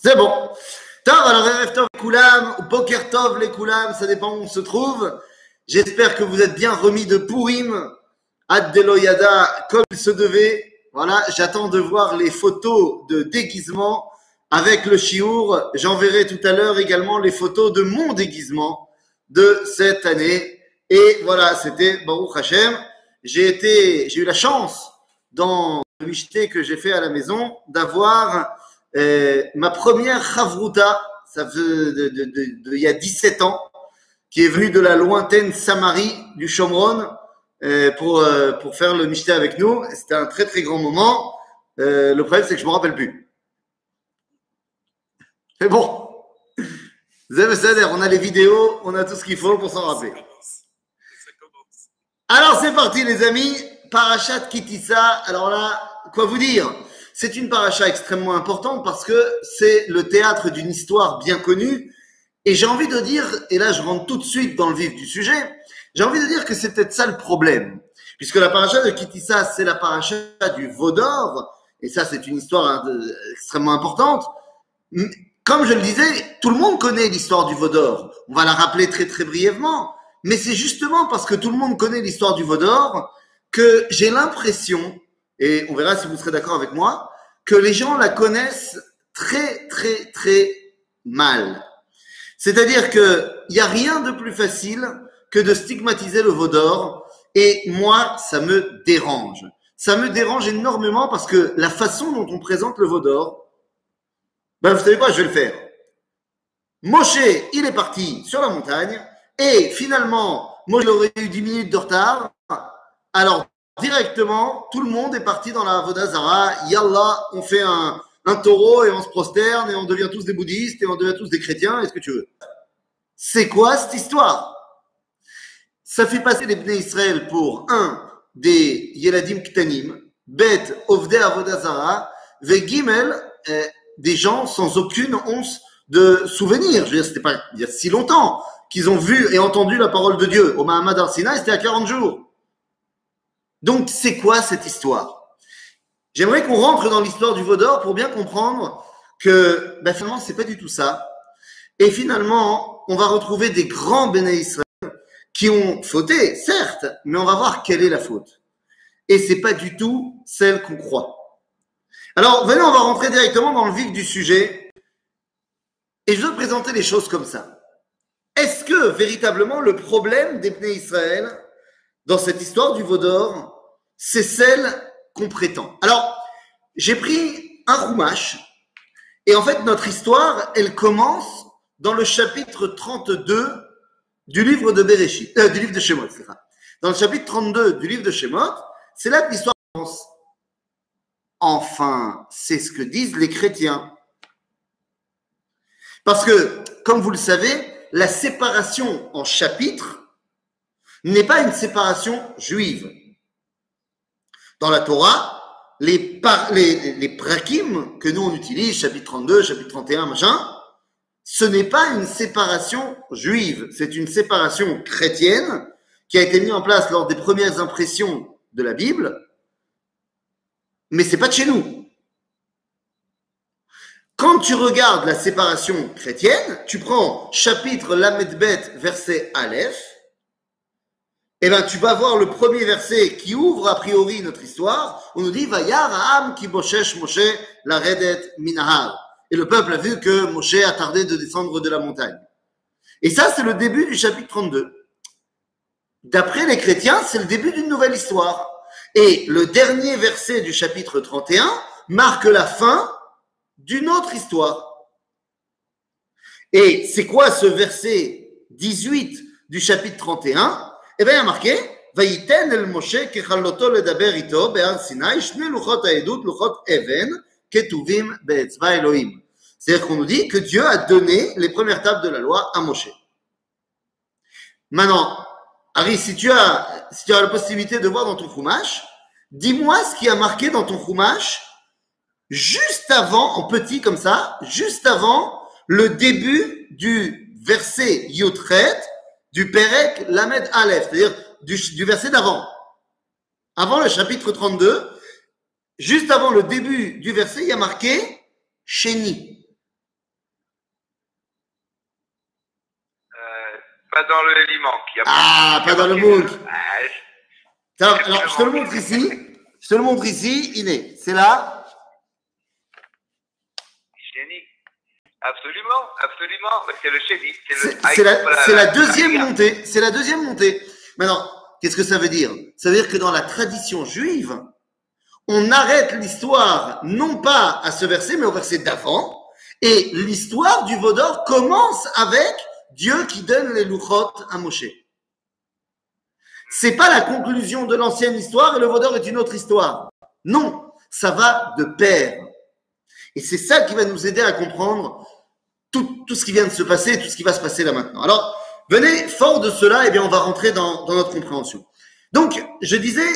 C'est bon. Tov, alors Erev Tov Koulam, ou Poker Tov les Koulam, ça dépend où on se trouve. J'espère que vous êtes bien remis de Purim, Ad Deloyada, comme il se devait. Voilà, j'attends de voir les photos de déguisement avec le chiour. J'enverrai tout à l'heure également les photos de mon déguisement de cette année. Et voilà, c'était Baruch Hashem. J'ai été, j'ai eu la chance dans le michté que j'ai fait à la maison d'avoir euh, ma première chavruta, ça fait de, de, de, de, il y a 17 ans, qui est venue de la lointaine Samarie du Shomron euh, pour, euh, pour faire le michté avec nous. C'était un très très grand moment. Le problème, c'est que je me rappelle plus. Mais bon, on a les vidéos, on a tout ce qu'il faut pour s'en rappeler. Alors c'est parti les amis, Parachat Kitissa. Alors là, quoi vous dire? C'est une paracha extrêmement importante parce que c'est le théâtre d'une histoire bien connue. Et j'ai envie de dire, et là je rentre tout de suite dans le vif du sujet, j'ai envie de dire que c'est peut-être ça le problème. Puisque la paracha de Kitissa, c'est la paracha du Vaudor, et ça c'est une histoire extrêmement importante. Comme je le disais, tout le monde connaît l'histoire du Vaudor. On va la rappeler très très brièvement. Mais c'est justement parce que tout le monde connaît l'histoire du Vaudor que j'ai l'impression, et on verra si vous serez d'accord avec moi, que les gens la connaissent très très très mal. C'est-à-dire qu'il n'y a rien de plus facile que de stigmatiser le Vaudor, et moi, ça me dérange. Ça me dérange énormément parce que la façon dont on présente le Vaudor, ben, vous savez quoi, je vais le faire. Moshe, il est parti sur la montagne et finalement, moi, j'aurais eu 10 minutes de retard. Alors, directement, tout le monde est parti dans la Vodazara. Yallah, on fait un, taureau et on se prosterne et on devient tous des bouddhistes et on devient tous des chrétiens. Est-ce que tu veux C'est quoi cette histoire? Ça fait passer les Israël pour un des Yeladim Ktanim, Bet Ovde Avodazara, Ve Gimel, eh, des gens sans aucune once de souvenir. Je veux dire, c'était pas il y a si longtemps qu'ils ont vu et entendu la parole de Dieu. Au Mahamad Arsina, c'était à 40 jours. Donc, c'est quoi cette histoire? J'aimerais qu'on rentre dans l'histoire du Vaudor pour bien comprendre que ben, finalement, c'est pas du tout ça. Et finalement, on va retrouver des grands béné Israël qui ont fauté, certes, mais on va voir quelle est la faute. Et c'est pas du tout celle qu'on croit. Alors, venez, on va rentrer directement dans le vif du sujet. Et je veux présenter les choses comme ça. Est-ce que véritablement le problème des Bnei Israël dans cette histoire du Vaudor, c'est celle qu'on prétend Alors, j'ai pris un roumache, et en fait, notre histoire, elle commence dans le chapitre 32 du livre de Bereshit, euh, Shemot. Dans le chapitre 32 du livre de Shemot, c'est là que l'histoire commence. Enfin, c'est ce que disent les chrétiens. Parce que, comme vous le savez, la séparation en chapitres n'est pas une séparation juive. Dans la Torah, les, prakim que nous on utilise, chapitre 32, chapitre 31, machin, ce n'est pas une séparation juive, c'est une séparation chrétienne qui a été mise en place lors des premières impressions de la Bible mais c'est pas de chez nous. Quand tu regardes la séparation chrétienne, tu prends chapitre Lamedbet, verset Aleph, eh ben tu vas voir le premier verset qui ouvre a priori notre histoire. On nous dit Vayar ki boshesh Moshe la redet minahar. Et le peuple a vu que Moshe a tardé de descendre de la montagne. Et ça, c'est le début du chapitre 32. D'après les chrétiens, c'est le début d'une nouvelle histoire. Et le dernier verset du chapitre 31 marque la fin d'une autre histoire. Et c'est quoi ce verset 18 du chapitre 31 eh bien, il y a marqué Vaïten el Sinai, even, Elohim. C'est-à-dire qu'on nous dit que Dieu a donné les premières tables de la loi à Moshe. Maintenant, Harry, si tu as, si tu as la possibilité de voir dans ton Chumash, dis-moi ce qui a marqué dans ton Chumash juste avant, en petit comme ça, juste avant le début du verset Yotret, du Perek Lamed Aleph, c'est-à-dire du, verset d'avant. Avant le chapitre 32, juste avant le début du verset, il y a marqué Chéni. Euh, pas dans le Limank. Ah, pas dans le Mouk. Ah, alors, je te le montre ici. Je te le montre ici, Iné. C'est là. Absolument, absolument. C'est le chéri. C'est la, la, deuxième montée. C'est la deuxième montée. Maintenant, qu'est-ce que ça veut dire? Ça veut dire que dans la tradition juive, on arrête l'histoire non pas à ce verset, mais au verset d'avant. Et l'histoire du Vaudor commence avec Dieu qui donne les louchot à Moshe. C'est pas la conclusion de l'ancienne histoire et le Vaudor est une autre histoire. Non, ça va de pair. Et c'est ça qui va nous aider à comprendre tout, ce qui vient de se passer, tout ce qui va se passer là maintenant. Alors, venez, fort de cela, et eh bien, on va rentrer dans, notre compréhension. Donc, je disais,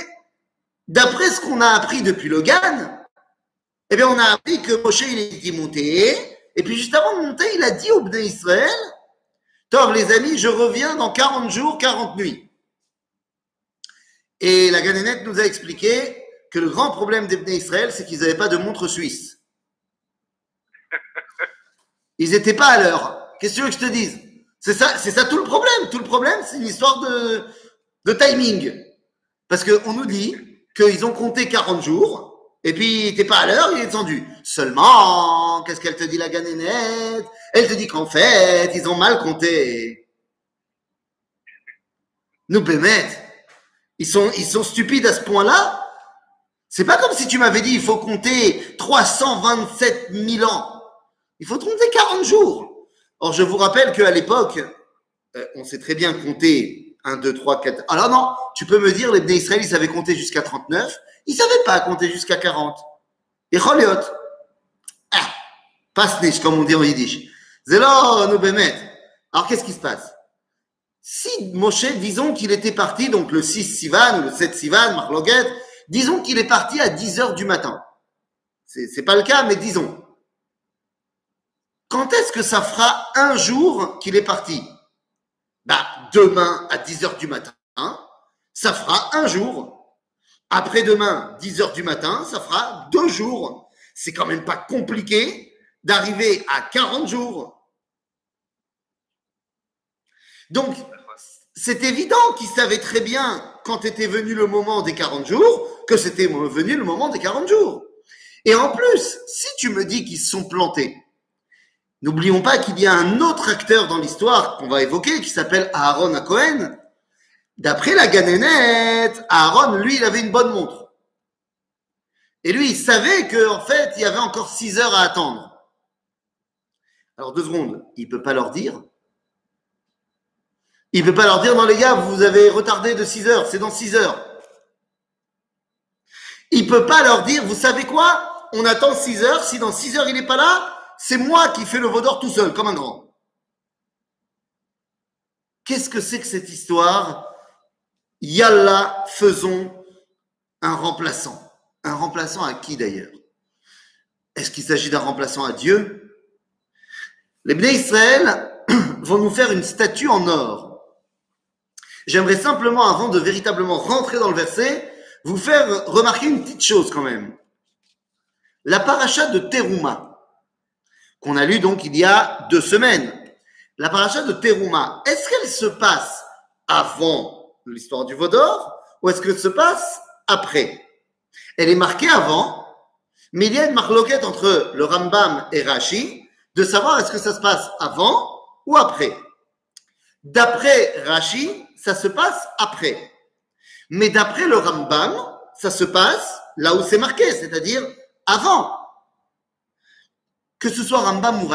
d'après ce qu'on a appris depuis Logan, eh bien, on a appris que Moshe, il est monté, et puis juste avant de monter, il a dit au Bnei Israël, Tov, les amis, je reviens dans 40 jours, 40 nuits. Et la Ganénette nous a expliqué que le grand problème des Bnei Israël, c'est qu'ils n'avaient pas de montre suisse. Ils n'étaient pas à l'heure. Qu'est-ce que tu veux que je te dise? C'est ça, c'est ça tout le problème. Tout le problème, c'est une histoire de, de timing. Parce qu'on nous dit qu'ils ont compté 40 jours, et puis t'es pas à l'heure, il est descendu. Seulement, qu'est-ce qu'elle te dit la ganénette Elle te dit qu'en fait, ils ont mal compté. Nous, Bémet, ils sont, ils sont stupides à ce point-là. C'est pas comme si tu m'avais dit il faut compter 327 000 ans. Il faut compter 40 jours. Or, je vous rappelle qu'à l'époque, euh, on sait très bien compter 1, 2, 3, 4. Alors non, tu peux me dire, les Israël, ils savaient compter jusqu'à 39. Ils savaient pas compter jusqu'à 40. Et Choliot. Ah, passe comme on dit en yiddish. Zélo, nous Alors, qu'est-ce qui se passe? Si Moshe, disons qu'il était parti, donc le 6 Sivan, le 7 Sivan, Marloguet, disons qu'il est parti à 10 heures du matin. C'est pas le cas, mais disons. Quand est-ce que ça fera un jour qu'il est parti? Bah, demain à 10 heures du matin, ça fera un jour. Après-demain, 10 heures du matin, ça fera deux jours. C'est quand même pas compliqué d'arriver à 40 jours. Donc, c'est évident qu'il savait très bien quand était venu le moment des 40 jours que c'était venu le moment des 40 jours. Et en plus, si tu me dis qu'ils se sont plantés, N'oublions pas qu'il y a un autre acteur dans l'histoire qu'on va évoquer qui s'appelle Aaron Cohen. D'après la Ganénette, Aaron, lui, il avait une bonne montre. Et lui, il savait qu'en fait, il y avait encore six heures à attendre. Alors, deux secondes, il peut pas leur dire. Il peut pas leur dire, non les gars, vous avez retardé de six heures, c'est dans six heures. Il peut pas leur dire, vous savez quoi? On attend six heures, si dans six heures il n'est pas là, c'est moi qui fais le vaudor tout seul, comme un grand. Qu'est-ce que c'est que cette histoire? Yalla, faisons un remplaçant. Un remplaçant à qui d'ailleurs? Est-ce qu'il s'agit d'un remplaçant à Dieu? Les Bnei Israël vont nous faire une statue en or. J'aimerais simplement, avant de véritablement rentrer dans le verset, vous faire remarquer une petite chose quand même. La paracha de Teruma, qu'on a lu donc il y a deux semaines. La paracha de Teruma, est-ce qu'elle se passe avant l'histoire du Vaudor ou est-ce qu'elle se passe après? Elle est marquée avant, mais il y a une marloquette entre le Rambam et Rashi de savoir est-ce que ça se passe avant ou après. D'après Rashi, ça se passe après. Mais d'après le Rambam, ça se passe là où c'est marqué, c'est-à-dire avant que ce soit Rambam ou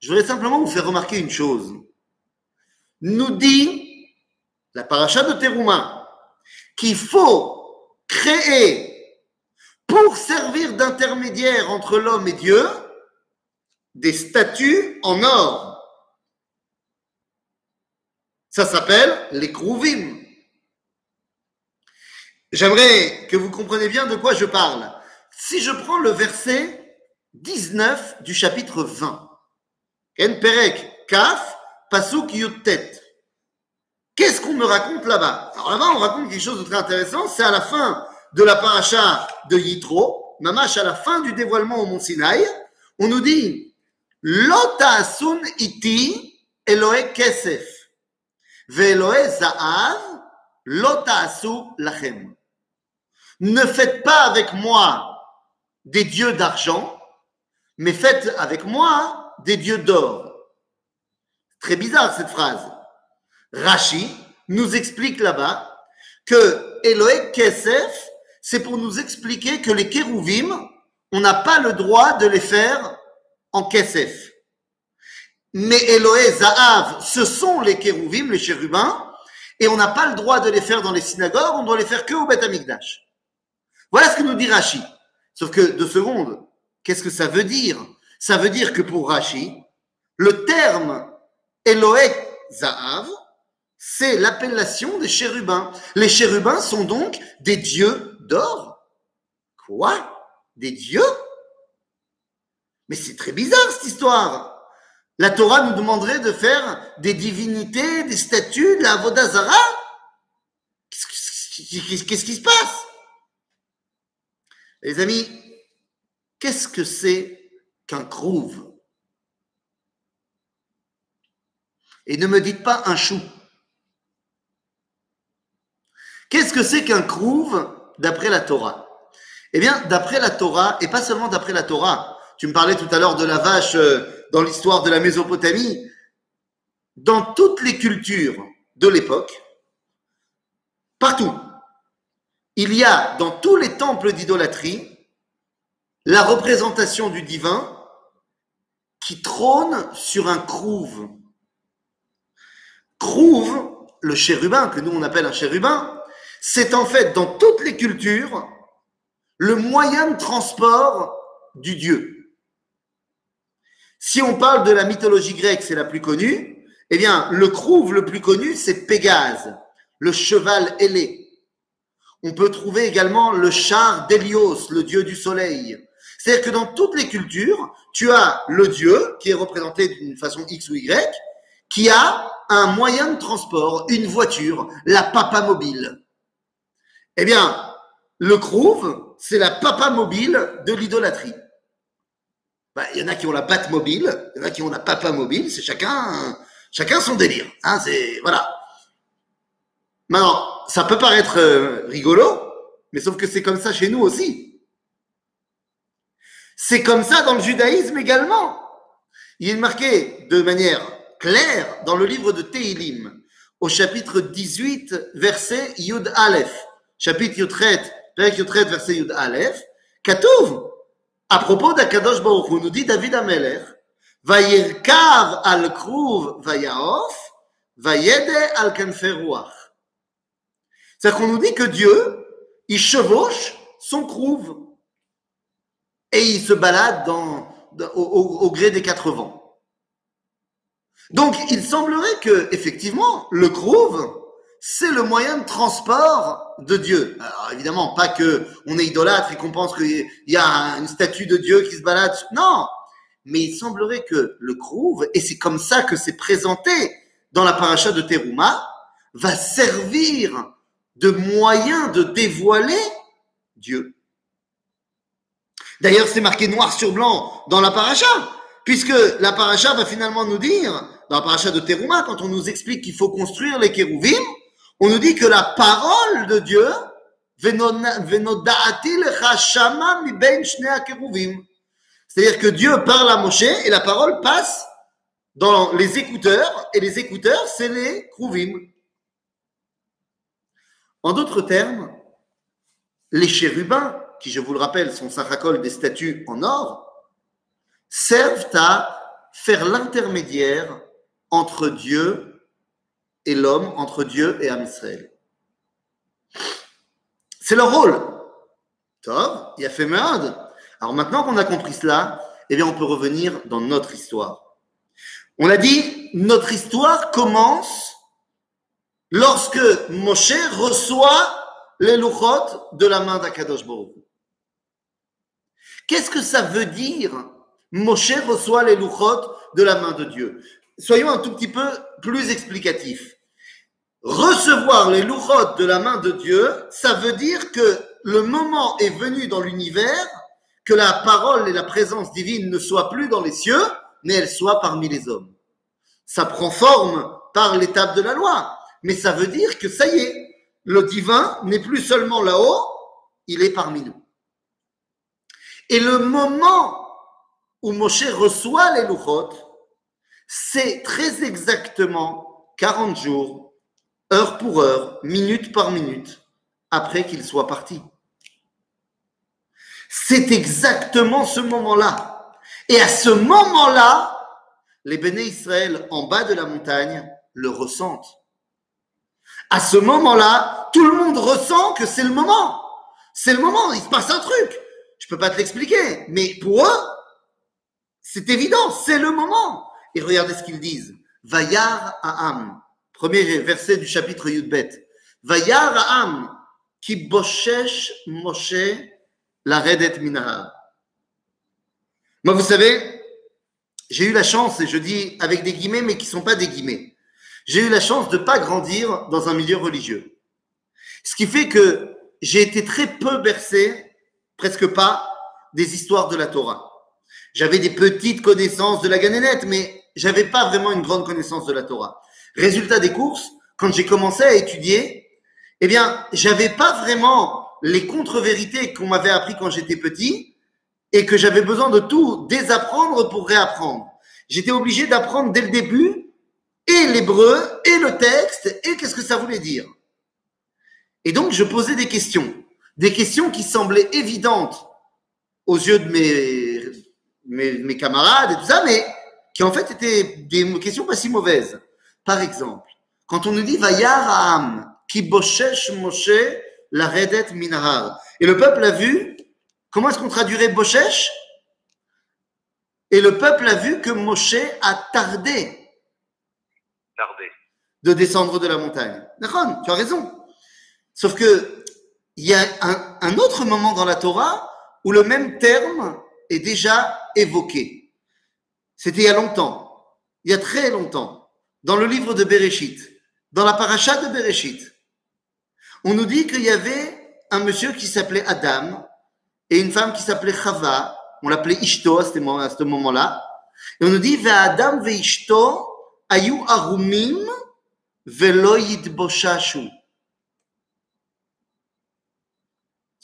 je voudrais simplement vous faire remarquer une chose. Nous dit la paracha de Teruma qu'il faut créer pour servir d'intermédiaire entre l'homme et Dieu des statues en or. Ça s'appelle les Krouvim. J'aimerais que vous compreniez bien de quoi je parle. Si je prends le verset 19 du chapitre 20. Ken Perek, Kaf, Pasuk Yutet. Qu'est-ce qu'on me raconte là-bas? Alors là-bas, on raconte quelque chose de très intéressant. C'est à la fin de la paracha de Yitro, Mamash à la fin du dévoilement au Mont Sinaï, on nous dit Lota Asun Iti Elohe Kesef. Za'av lachem. Ne faites pas avec moi des dieux d'argent, mais faites avec moi des dieux d'or. Très bizarre cette phrase. Rashi nous explique là-bas que Eloé Kesef, c'est pour nous expliquer que les kérouvim, on n'a pas le droit de les faire en Kesef. Mais Eloé Zahav, ce sont les kérouvim, les chérubins, et on n'a pas le droit de les faire dans les synagogues, on doit les faire que au Beth Amikdash. Voilà ce que nous dit Rashi. Sauf que, deux secondes, qu'est-ce que ça veut dire? Ça veut dire que pour Rashi, le terme Eloé Zahav, c'est l'appellation des chérubins. Les chérubins sont donc des dieux d'or. Quoi? Des dieux? Mais c'est très bizarre cette histoire. La Torah nous demanderait de faire des divinités, des statues, de la Vodazara Qu'est-ce qui se passe? Les amis, qu'est-ce que c'est qu'un crouve? Et ne me dites pas un chou. Qu'est-ce que c'est qu'un crouve d'après la Torah? Eh bien, d'après la Torah, et pas seulement d'après la Torah, tu me parlais tout à l'heure de la vache euh, dans l'histoire de la Mésopotamie. Dans toutes les cultures de l'époque, partout, il y a dans tous les temples d'idolâtrie la représentation du divin qui trône sur un crouve. Crouve, le chérubin, que nous on appelle un chérubin, c'est en fait dans toutes les cultures le moyen de transport du Dieu. Si on parle de la mythologie grecque, c'est la plus connue, eh bien, le crouve le plus connu, c'est Pégase, le cheval ailé. On peut trouver également le char d'Hélios, le dieu du soleil. C'est-à-dire que dans toutes les cultures, tu as le dieu, qui est représenté d'une façon X ou Y, qui a un moyen de transport, une voiture, la papa mobile. Eh bien, le crouve, c'est la papa mobile de l'idolâtrie. Bah, il y en a qui ont la batte mobile, il y en a qui ont la papa mobile, c'est chacun, chacun son délire. Hein, c'est voilà. Maintenant, ça peut paraître euh, rigolo, mais sauf que c'est comme ça chez nous aussi. C'est comme ça dans le judaïsme également. Il est marqué de manière claire dans le livre de Tehilim, au chapitre 18, verset Yud Aleph. Chapitre Yudret, Yudret, verset Yud Aleph. Katouv, à propos d'Akadosh Baruch Hu, nous dit David Amelech, Vayirkav al kruv vayaof, vayede al kanferuach. C'est-à-dire qu'on nous dit que Dieu, il chevauche son crouve et il se balade au, gré des quatre vents. Donc, il semblerait que, effectivement, le crouve, c'est le moyen de transport de Dieu. Alors évidemment, pas que on est idolâtre et qu'on pense qu'il y a une statue de Dieu qui se balade. Non, mais il semblerait que le Krouv, et c'est comme ça que c'est présenté dans la paracha de Teruma, va servir de moyen de dévoiler Dieu. D'ailleurs, c'est marqué noir sur blanc dans la paracha, puisque la paracha va finalement nous dire, dans la paracha de Teruma, quand on nous explique qu'il faut construire les kérouvim, on nous dit que la parole de Dieu, c'est-à-dire que Dieu parle à Moshe et la parole passe dans les écouteurs, et les écouteurs, c'est les Kruvim. En d'autres termes, les chérubins, qui je vous le rappelle sont saracol des statues en or, servent à faire l'intermédiaire entre Dieu et l'homme entre Dieu et Am Israël. C'est leur rôle. Tov, il a fait merde. Alors maintenant qu'on a compris cela, eh bien on peut revenir dans notre histoire. On a dit, notre histoire commence lorsque Moshe reçoit les louchot de la main d'Akadosh. Qu'est-ce que ça veut dire Moshe reçoit les louchot de la main de Dieu? Soyons un tout petit peu plus explicatifs. Recevoir les louchotes de la main de Dieu, ça veut dire que le moment est venu dans l'univers que la parole et la présence divine ne soient plus dans les cieux, mais elles soient parmi les hommes. Ça prend forme par l'étape de la loi. Mais ça veut dire que ça y est, le divin n'est plus seulement là-haut, il est parmi nous. Et le moment où Moshe reçoit les louchot, c'est très exactement 40 jours, heure pour heure, minute par minute, après qu'il soit parti. C'est exactement ce moment-là. Et à ce moment-là, les béné Israël en bas de la montagne le ressentent. À ce moment-là, tout le monde ressent que c'est le moment. C'est le moment, il se passe un truc. Je peux pas te l'expliquer, mais pour eux, c'est évident, c'est le moment. Et regardez ce qu'ils disent. Vayar Aham, premier verset du chapitre Yudbet. Vayar Aham, qui boshesh Moshe la redet minahar. Moi, vous savez, j'ai eu la chance, et je dis avec des guillemets, mais qui sont pas des guillemets. J'ai eu la chance de pas grandir dans un milieu religieux. Ce qui fait que j'ai été très peu bercé, presque pas, des histoires de la Torah. J'avais des petites connaissances de la Ganénette, mais j'avais pas vraiment une grande connaissance de la Torah. Résultat des courses, quand j'ai commencé à étudier, eh bien, j'avais pas vraiment les contre-vérités qu'on m'avait appris quand j'étais petit et que j'avais besoin de tout désapprendre pour réapprendre. J'étais obligé d'apprendre dès le début et l'hébreu et le texte et qu'est-ce que ça voulait dire. Et donc, je posais des questions. Des questions qui semblaient évidentes aux yeux de mes, mes, camarades et tout ça, mais qui en fait étaient des questions pas si mauvaises. Par exemple, quand on nous dit Vayar qui boshesh Moshe la redet minahar. Et le peuple a vu, comment est-ce qu'on traduirait boshesh? Et le peuple a vu que Moshe a tardé. Tardé. De descendre de la montagne. D'accord, tu as raison. Sauf que il y a un, autre moment dans la Torah où le même terme est déjà évoqué. C'était il y a longtemps, il y a très longtemps, dans le livre de Bereshit, dans la paracha de Bereshit. On nous dit qu'il y avait un monsieur qui s'appelait Adam et une femme qui s'appelait Chava. On l'appelait Ishto à ce moment-là. Et on nous dit Adam ve Ishto ayu arumim. Tu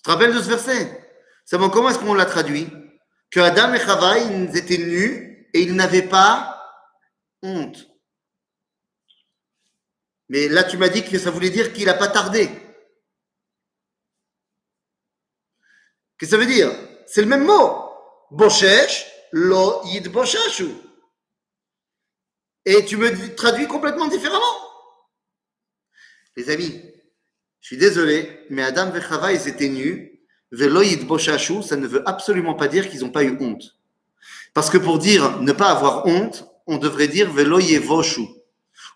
te rappelles de ce verset? Comment est-ce qu'on l'a traduit? Que Adam et Chava, ils étaient nus et ils n'avaient pas honte. Mais là, tu m'as dit que ça voulait dire qu'il n'a pas tardé. Qu'est-ce que ça veut dire? C'est le même mot. Boshesh, lo yid boshashu. Et tu me traduis complètement différemment. Les amis, je suis désolé, mais Adam et Chava, ils étaient nus. Veloïd Boshashu, ça ne veut absolument pas dire qu'ils n'ont pas eu honte. Parce que pour dire ne pas avoir honte, on devrait dire Voshu.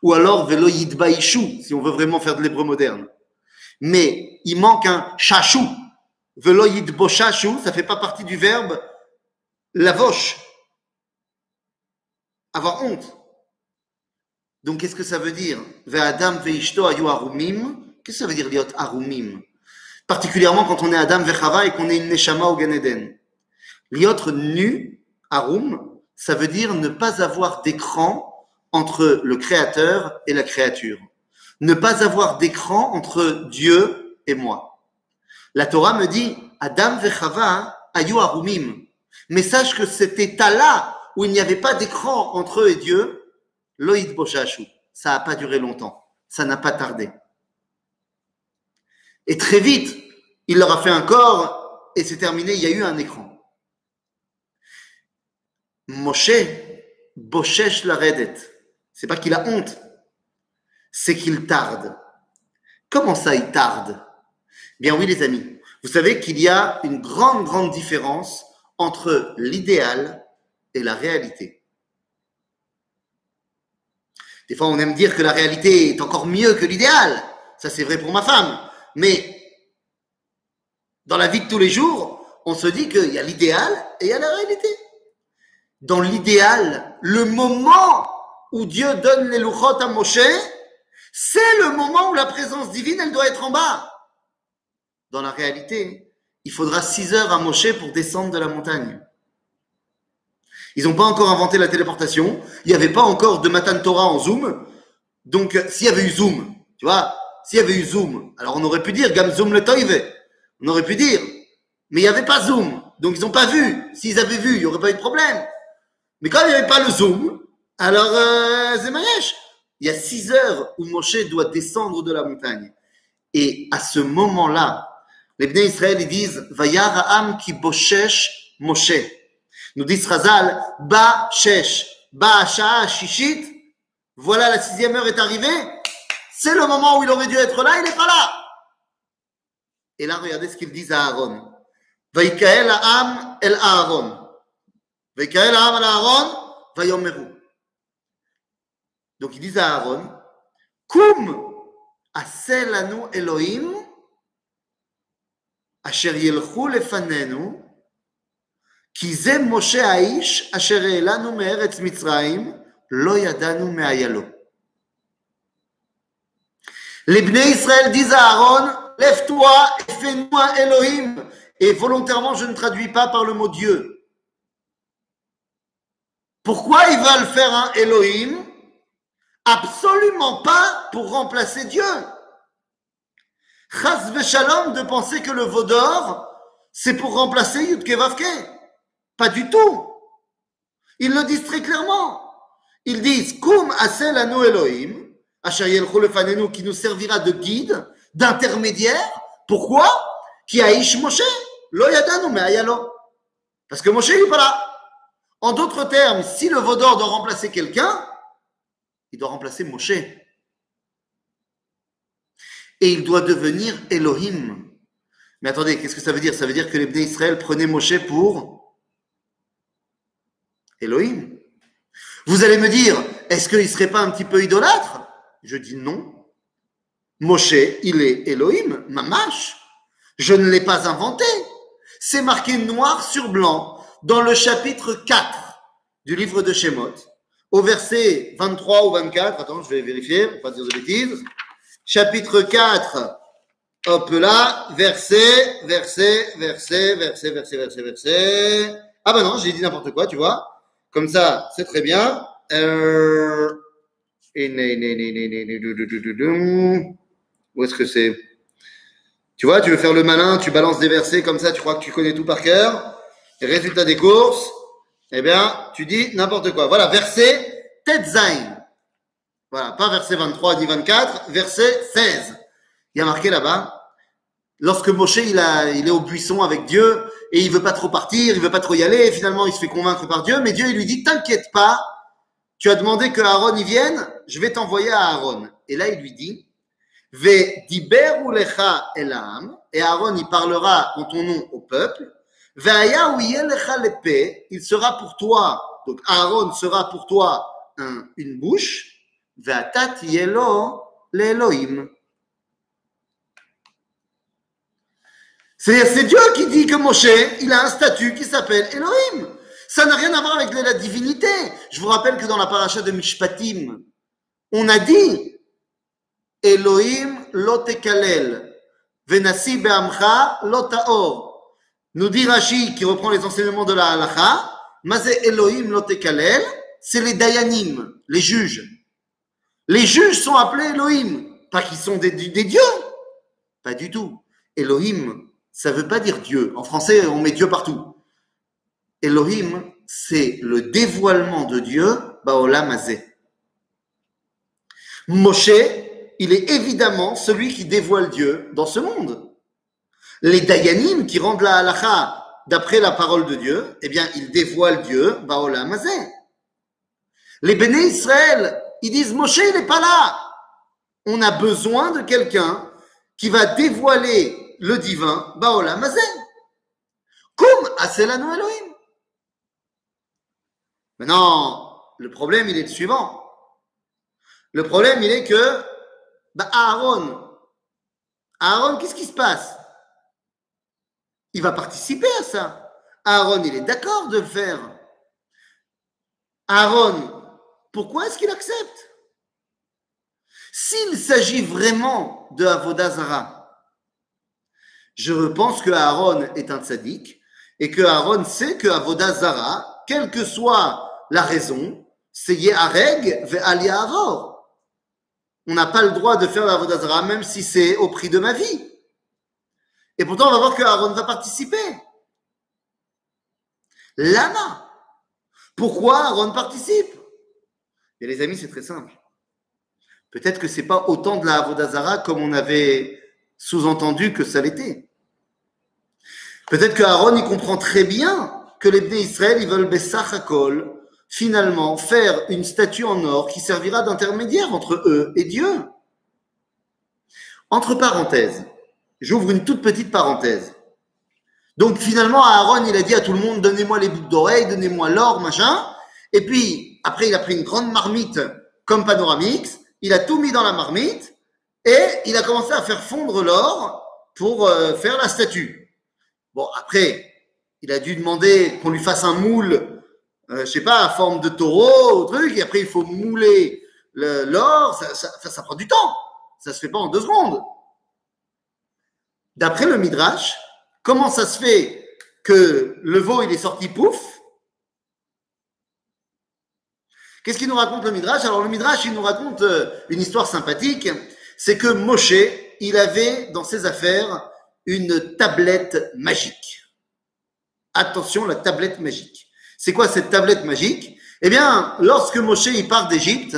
Ou alors Veloïd Baishu, si on veut vraiment faire de l'hébreu moderne. Mais il manque un Shashu. Veloïd Boshashu, ça fait pas partie du verbe lavosh. Avoir honte. Donc qu'est-ce que ça veut dire? Ve'adam ve'ishto ayu arumim Qu'est-ce que ça veut dire liot arumim Particulièrement quand on est Adam Vechava et qu'on est une Neshama au Gan Eden. Liot nu, arum, ça veut dire ne pas avoir d'écran entre le créateur et la créature. Ne pas avoir d'écran entre Dieu et moi. La Torah me dit Adam Vechava ayu arumim. Mais sache que cet état-là, où il n'y avait pas d'écran entre eux et Dieu, loïd boshashu, ça n'a pas duré longtemps. Ça n'a pas tardé. Et très vite, il leur a fait un corps et c'est terminé, il y a eu un écran. Moshe, Boshesh la redet. C'est pas qu'il a honte, c'est qu'il tarde. Comment ça, il tarde? Bien oui, les amis. Vous savez qu'il y a une grande, grande différence entre l'idéal et la réalité. Des fois, on aime dire que la réalité est encore mieux que l'idéal. Ça, c'est vrai pour ma femme. Mais dans la vie de tous les jours, on se dit qu'il y a l'idéal et il y a la réalité. Dans l'idéal, le moment où Dieu donne les louchot à Moshe, c'est le moment où la présence divine, elle doit être en bas. Dans la réalité, il faudra six heures à Moshe pour descendre de la montagne. Ils n'ont pas encore inventé la téléportation. Il n'y avait pas encore de Matan Torah en Zoom. Donc, s'il y avait eu Zoom, tu vois, s'il y avait eu Zoom, alors on aurait pu dire Gam Zoom le Toive. On aurait pu dire. Mais il n'y avait pas Zoom. Donc, ils n'ont pas vu. S'ils avaient vu, il n'y aurait pas eu de problème. Mais quand il n'y avait pas le Zoom, alors, euh, Zemayesh, il y a six heures où Moshe doit descendre de la montagne. Et à ce moment-là, les Bnei Israël, ils disent, Vayar ki boshesh Moshe. Nous dit Razal, Ba Shesh, Ba Shishit. Voilà, la sixième heure est arrivée. C'est le moment où il aurait dû être là, il n'est pas là. Et là, regardez ce qu'ils disent à Aaron. Vaikael Am el Aaron. Vaikael Am el Aaron, Vayomeru. Donc ils disent à Aaron, Kum aselanu Elohim, asher yelchu lefanenu, כי זה משה האיש אשר העלנו מארץ מצרים, לא ידענו Les Bnei Israël disent à Aaron, lève-toi et fais-nous un Elohim. Et volontairement, je ne traduis pas par le mot Dieu. Pourquoi ils veulent faire un Elohim? Absolument pas pour remplacer Dieu. Chas Shalom de penser que le vaudor c'est pour remplacer Yudke Vavke. Pas du tout. Ils le disent très clairement. Ils disent Kum Asel Anu Elohim, qui nous servira de guide, d'intermédiaire. Pourquoi? Qui Aish Moshe, Lo Yadanu Me'ayalo. Parce que Moshe n'est pas là. En d'autres termes, si le Vaudor doit remplacer quelqu'un, il doit remplacer Moshe. Et il doit devenir Elohim. Mais attendez, qu'est-ce que ça veut dire? Ça veut dire que les Israël prenaient Moshe pour Elohim. Vous allez me dire, est-ce qu'il ne serait pas un petit peu idolâtre? Je dis non. Moshe, il est Elohim, Mamash. Je ne l'ai pas inventé. C'est marqué noir sur blanc dans le chapitre 4 du livre de Shemot, au verset 23 ou 24. Attends, je vais vérifier, pour pas dire de bêtises. Chapitre 4, hop là, verset, verset, verset, verset, verset, verset, verset. Ah ben non, j'ai dit n'importe quoi, tu vois. Comme ça, c'est très bien. Euh... Où est-ce que c'est? Tu vois, tu veux faire le malin, tu balances des versets comme ça, tu crois que tu connais tout par cœur. Et résultat des courses, eh bien, tu dis n'importe quoi. Voilà, verset Tetzain. Voilà, pas verset 23 ni 24, verset 16. Il y a marqué là-bas, lorsque Moshe il, a, il est au buisson avec Dieu et il veut pas trop partir, il veut pas trop y aller, et finalement il se fait convaincre par Dieu, mais Dieu il lui dit t'inquiète pas, tu as demandé que Aaron y vienne, je vais t'envoyer à Aaron. Et là il lui dit Ve diber lecha elam, et Aaron il parlera en ton nom au peuple. Ve'aya lecha lepe, il sera pour toi, donc Aaron sera pour toi un, une bouche. Ve'atat yelo l'Elohim. C'est Dieu qui dit que Moshe, il a un statut qui s'appelle Elohim. Ça n'a rien à voir avec la divinité. Je vous rappelle que dans la paracha de Mishpatim, on a dit Elohim lotekalel, venasi be'amcha lotaor. Nous dit Rashi, qui reprend les enseignements de la halacha, Mazé Elohim lotekalel, c'est les dayanim, les juges. Les juges sont appelés Elohim, pas qu'ils sont des, des dieux. Pas du tout. Elohim, ça ne veut pas dire Dieu. En français, on met Dieu partout. Elohim, c'est le dévoilement de Dieu, Baolam Azeh. Moshe, il est évidemment celui qui dévoile Dieu dans ce monde. Les Dayanim qui rendent la halacha d'après la parole de Dieu, eh bien, ils dévoilent Dieu, Baolam Azeh. Les Béné Israël, ils disent Moshe, il n'est pas là. On a besoin de quelqu'un qui va dévoiler le divin, Baola Mazen. Comme Aselanu Elohim. Maintenant, le problème, il est le suivant. Le problème, il est que bah, Aaron, Aaron, qu'est-ce qui se passe? Il va participer à ça. Aaron, il est d'accord de le faire. Aaron, pourquoi est-ce qu'il accepte? S'il s'agit vraiment de Avodazara, je pense que Aaron est un tzaddik et que Aaron sait que Avoda Zara, quelle que soit la raison, c'est Yehareg ve Avor. On n'a pas le droit de faire la Vodazara, même si c'est au prix de ma vie. Et pourtant, on va voir que Aaron va participer. Lama. Pourquoi Aaron participe? Et les amis, c'est très simple. Peut-être que c'est pas autant de la comme on avait sous-entendu que ça l'était. Peut-être que Aaron, il comprend très bien que les Bnei Israël, ils veulent Bessachakol, finalement, faire une statue en or qui servira d'intermédiaire entre eux et Dieu. Entre parenthèses, j'ouvre une toute petite parenthèse. Donc finalement, Aaron, il a dit à tout le monde, donnez-moi les boucles d'oreilles, donnez-moi l'or, machin. Et puis, après, il a pris une grande marmite comme Panoramix, il a tout mis dans la marmite et il a commencé à faire fondre l'or pour euh, faire la statue. Bon, après, il a dû demander qu'on lui fasse un moule, euh, je sais pas, à forme de taureau, truc, et après il faut mouler l'or, ça, ça, ça, prend du temps. Ça se fait pas en deux secondes. D'après le Midrash, comment ça se fait que le veau il est sorti pouf? Qu'est-ce qu'il nous raconte le Midrash? Alors le Midrash, il nous raconte euh, une histoire sympathique. C'est que Moshe, il avait dans ses affaires une tablette magique. Attention, la tablette magique. C'est quoi cette tablette magique? Eh bien, lorsque Moshe part d'Égypte,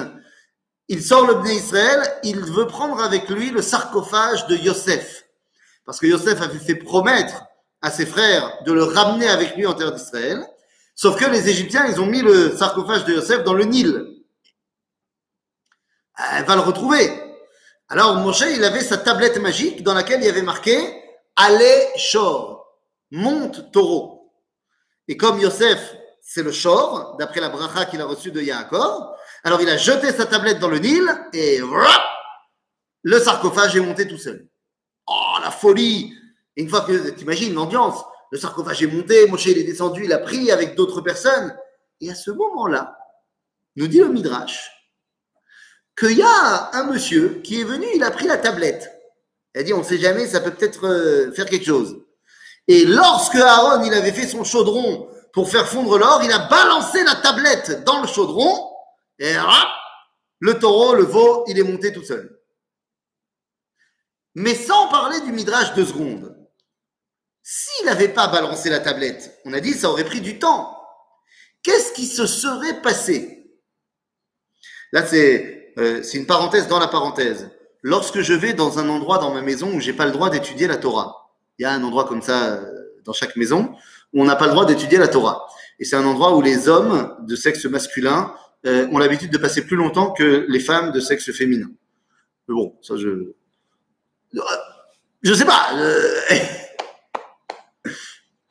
il sort le Bnei Israël, il veut prendre avec lui le sarcophage de Yosef. Parce que Yosef avait fait promettre à ses frères de le ramener avec lui en terre d'Israël. Sauf que les Égyptiens, ils ont mis le sarcophage de Yosef dans le Nil. Elle va le retrouver. Alors Moshe, il avait sa tablette magique dans laquelle il y avait marqué Allez Shor, monte taureau. Et comme Yosef, c'est le Shor, d'après la bracha qu'il a reçue de Yaakov, alors il a jeté sa tablette dans le Nil et le sarcophage est monté tout seul. Oh, la folie Et une fois que, t'imagines l'ambiance, le sarcophage est monté, Moshe il est descendu, il a pris avec d'autres personnes. Et à ce moment-là, nous dit le Midrash, qu'il y a un monsieur qui est venu, il a pris la tablette. Il a dit, on ne sait jamais, ça peut peut-être euh, faire quelque chose. Et lorsque Aaron, il avait fait son chaudron pour faire fondre l'or, il a balancé la tablette dans le chaudron, et hop, le taureau, le veau, il est monté tout seul. Mais sans parler du Midrash de secondes. S'il n'avait pas balancé la tablette, on a dit ça aurait pris du temps. Qu'est-ce qui se serait passé? Là, c'est euh, une parenthèse dans la parenthèse. Lorsque je vais dans un endroit dans ma maison où j'ai pas le droit d'étudier la Torah, il y a un endroit comme ça euh, dans chaque maison où on n'a pas le droit d'étudier la Torah. Et c'est un endroit où les hommes de sexe masculin euh, ont l'habitude de passer plus longtemps que les femmes de sexe féminin. Mais bon, ça je... Je sais pas.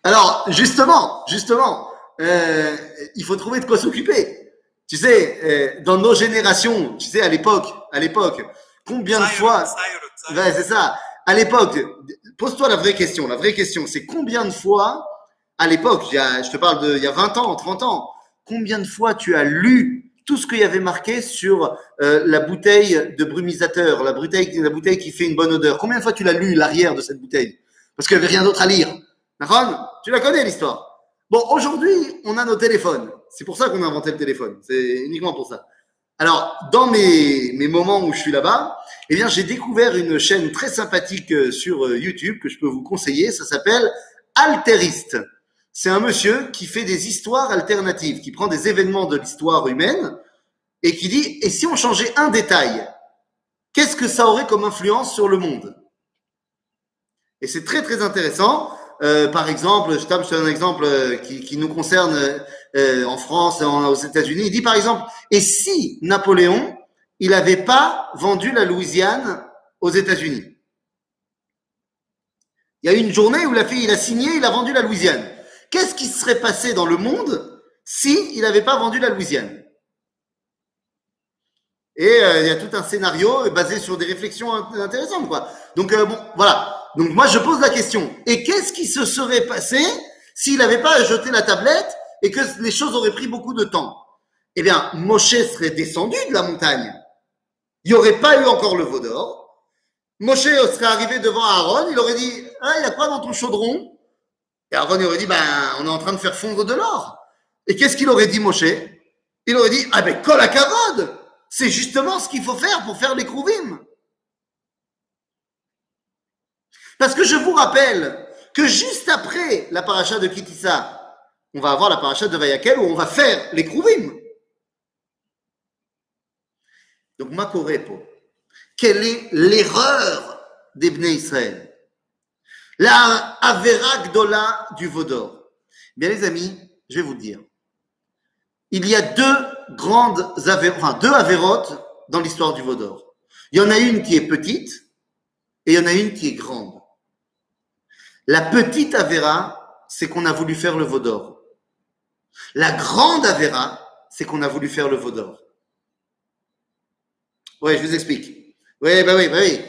Alors, justement, justement, euh, il faut trouver de quoi s'occuper. Tu sais, euh, dans nos générations, tu sais, à l'époque, à l'époque, combien de fois, ouais, c'est ça. À l'époque, pose-toi la vraie question. La vraie question, c'est combien de fois, à l'époque, je te parle de, il y a 20 ans, 30 ans, combien de fois tu as lu tout ce qu'il y avait marqué sur euh, la bouteille de brumisateur, la bouteille, la bouteille qui fait une bonne odeur? Combien de fois tu l'as lu l'arrière de cette bouteille? Parce qu'il n'y avait rien d'autre à lire. Tu la connais l'histoire. Bon, aujourd'hui, on a nos téléphones. C'est pour ça qu'on a inventé le téléphone. C'est uniquement pour ça. Alors, dans mes, mes moments où je suis là-bas, eh bien, j'ai découvert une chaîne très sympathique euh, sur euh, YouTube que je peux vous conseiller. Ça s'appelle Alteriste. C'est un monsieur qui fait des histoires alternatives, qui prend des événements de l'histoire humaine et qui dit, et si on changeait un détail, qu'est-ce que ça aurait comme influence sur le monde? Et c'est très très intéressant. Euh, par exemple, je tape sur un exemple euh, qui, nous concerne euh, en France et aux États-Unis. Il dit par exemple, et si Napoléon, il n'avait pas vendu la Louisiane aux États-Unis? Il y a une journée où la fille, il a signé, il a vendu la Louisiane. Qu'est-ce qui serait passé dans le monde si il n'avait pas vendu la Louisiane? Et il y a tout un scénario basé sur des réflexions intéressantes, quoi. Donc bon, voilà. Donc moi, je pose la question. Et qu'est-ce qui se serait passé s'il n'avait pas jeté la tablette et que les choses auraient pris beaucoup de temps? Eh bien, Moshe serait descendu de la montagne. Il n'y aurait pas eu encore le veau d'or. Moshe serait arrivé devant Aaron. Il aurait dit, ah, il a quoi dans ton chaudron? Et Aaron aurait dit, ben, on est en train de faire fondre de l'or. Et qu'est-ce qu'il aurait dit, Moshe? Il aurait dit, ah ben, colle à c'est justement ce qu'il faut faire pour faire les. Parce que je vous rappelle que juste après la paracha de Kitissa, on va avoir la paracha de Vayakel où on va faire les Krouvim. Donc, Makorepo, quelle est l'erreur des Israël? La Avera Gdola du Vaudor. Bien, les amis, je vais vous dire. Il y a deux grandes enfin, deux avérotes dans l'histoire du Vaudor. Il y en a une qui est petite et il y en a une qui est grande. La petite Avera, c'est qu'on a voulu faire le Vaudor. La grande Avera, c'est qu'on a voulu faire le Vaudor. Oui, je vous explique. Oui, bah oui, bah oui.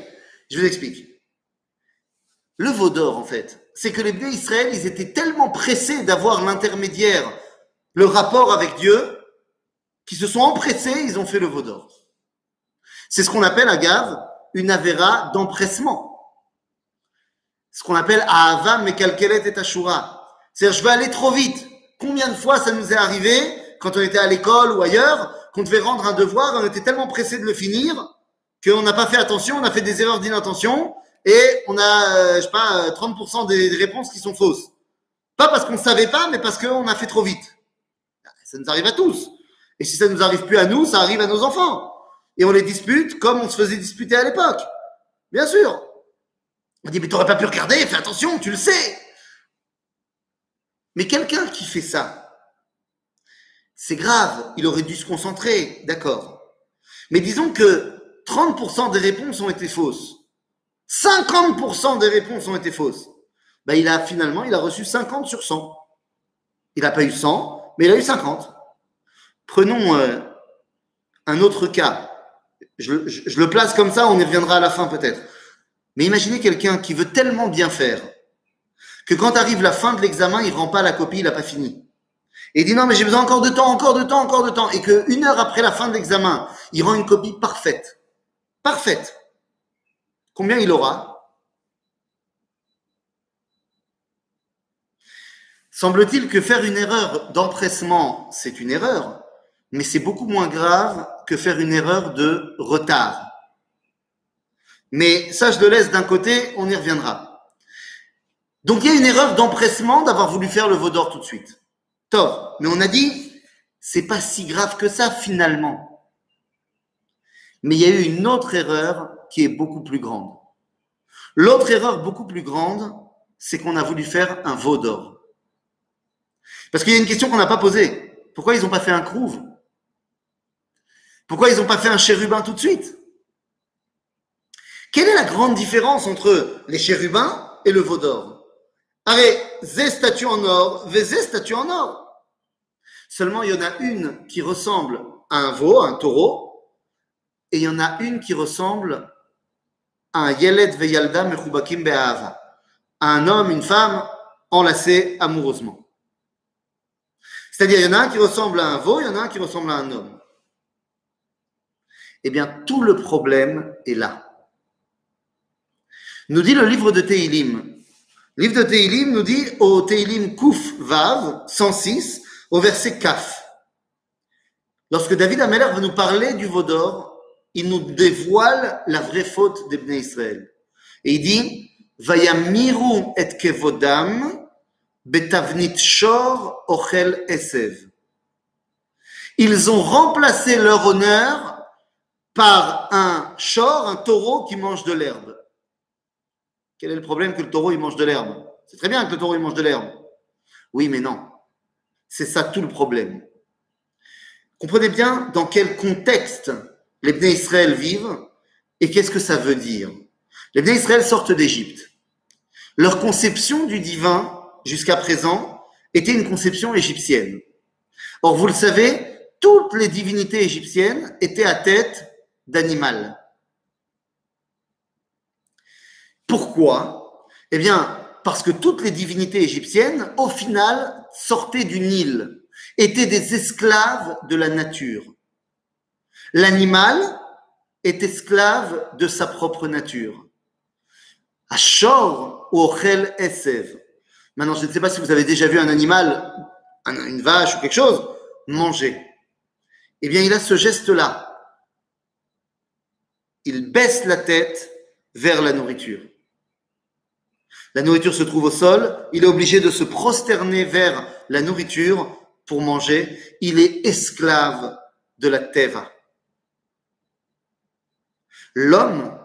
Je vous explique. Le Vaudor, en fait, c'est que les Bnei Israël, ils étaient tellement pressés d'avoir l'intermédiaire, le rapport avec Dieu, qu'ils se sont empressés, ils ont fait le Vaudor. C'est ce qu'on appelle à Gave une avéra d'empressement. Ce qu'on appelle Ahava Mekalkelet et Ashura. C'est-à-dire, je vais aller trop vite. Combien de fois ça nous est arrivé, quand on était à l'école ou ailleurs, qu'on devait rendre un devoir, on était tellement pressé de le finir, qu'on n'a pas fait attention, on a fait des erreurs d'inattention, et on a, euh, je sais pas, 30% des réponses qui sont fausses. Pas parce qu'on ne savait pas, mais parce qu'on a fait trop vite. Ça nous arrive à tous. Et si ça ne nous arrive plus à nous, ça arrive à nos enfants. Et on les dispute comme on se faisait disputer à l'époque. Bien sûr. On dit, mais t'aurais pas pu regarder, fais attention, tu le sais. Mais quelqu'un qui fait ça, c'est grave, il aurait dû se concentrer, d'accord. Mais disons que 30% des réponses ont été fausses. 50% des réponses ont été fausses. Ben, il a finalement, il a reçu 50 sur 100. Il n'a pas eu 100, mais il a eu 50. Prenons euh, un autre cas. Je, je, le place comme ça, on y reviendra à la fin peut-être. Mais imaginez quelqu'un qui veut tellement bien faire que quand arrive la fin de l'examen, il ne rend pas la copie, il n'a pas fini. Et il dit non, mais j'ai besoin encore de temps, encore de temps, encore de temps. Et qu'une heure après la fin de l'examen, il rend une copie parfaite. Parfaite. Combien il aura? Semble-t-il que faire une erreur d'empressement, c'est une erreur, mais c'est beaucoup moins grave que faire une erreur de retard. Mais ça, je le laisse d'un côté, on y reviendra. Donc il y a une erreur d'empressement d'avoir voulu faire le vaudor tout de suite. Tort. Mais on a dit, c'est pas si grave que ça finalement. Mais il y a eu une autre erreur qui est beaucoup plus grande. L'autre erreur beaucoup plus grande, c'est qu'on a voulu faire un veau d'or. Parce qu'il y a une question qu'on n'a pas posée. Pourquoi ils n'ont pas fait un crouve? Pourquoi ils n'ont pas fait un chérubin tout de suite? Quelle est la grande différence entre les chérubins et le veau d'or? Arrête, zé statue en or, statue en or. Seulement, il y en a une qui ressemble à un veau, un taureau, et il y en a une qui ressemble à un Yeled Veyalda Mechubakim Be'ahava, un homme, une femme enlacés amoureusement. C'est-à-dire, il y en a un qui ressemble à un veau, il y en a un qui ressemble à un homme. Eh bien, tout le problème est là. Nous dit le livre de Teilim. Le livre de Teilim nous dit au Teilim Kouf Vav 106, au verset Kaf. Lorsque David Ameller va nous parler du Vaudor, il nous dévoile la vraie faute des Bnei Israël. Et il dit, Vayamiru et betavnit shor ochel esev. Ils ont remplacé leur honneur par un shor, un taureau qui mange de l'herbe. Quel est le problème que le taureau mange de l'herbe? C'est très bien que le taureau mange de l'herbe. Oui, mais non. C'est ça tout le problème. Comprenez bien dans quel contexte les Bnei Israël vivent et qu'est-ce que ça veut dire? Les Bnei Israël sortent d'Égypte. Leur conception du divin, jusqu'à présent, était une conception égyptienne. Or, vous le savez, toutes les divinités égyptiennes étaient à tête d'animal. Pourquoi? Eh bien, parce que toutes les divinités égyptiennes, au final, sortaient du Nil, étaient des esclaves de la nature. L'animal est esclave de sa propre nature. Ashor ou Ochel Esev. Maintenant, je ne sais pas si vous avez déjà vu un animal, une vache ou quelque chose, manger. Eh bien, il a ce geste-là. il baisse la tête vers la nourriture. La nourriture se trouve au sol, il est obligé de se prosterner vers la nourriture pour manger, il est esclave de la teva. L'homme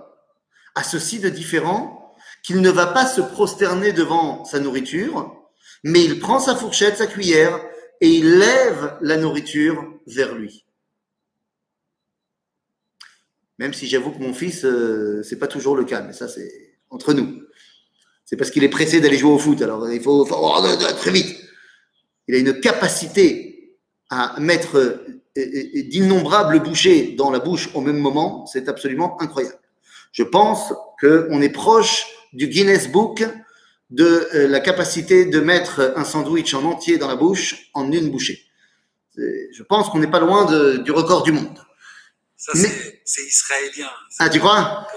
a ceci de différent qu'il ne va pas se prosterner devant sa nourriture, mais il prend sa fourchette, sa cuillère, et il lève la nourriture vers lui. Même si j'avoue que mon fils, euh, c'est pas toujours le cas, mais ça c'est entre nous. C'est parce qu'il est pressé d'aller jouer au foot, alors il faut, faut très vite. Il a une capacité à mettre euh, d'innombrables bouchées dans la bouche au même moment, c'est absolument incroyable. Je pense qu'on est proche du Guinness Book de euh, la capacité de mettre un sandwich en entier dans la bouche en une bouchée. Je pense qu'on n'est pas loin de, du record du monde. Ça, c'est israélien. Ah, tu crois?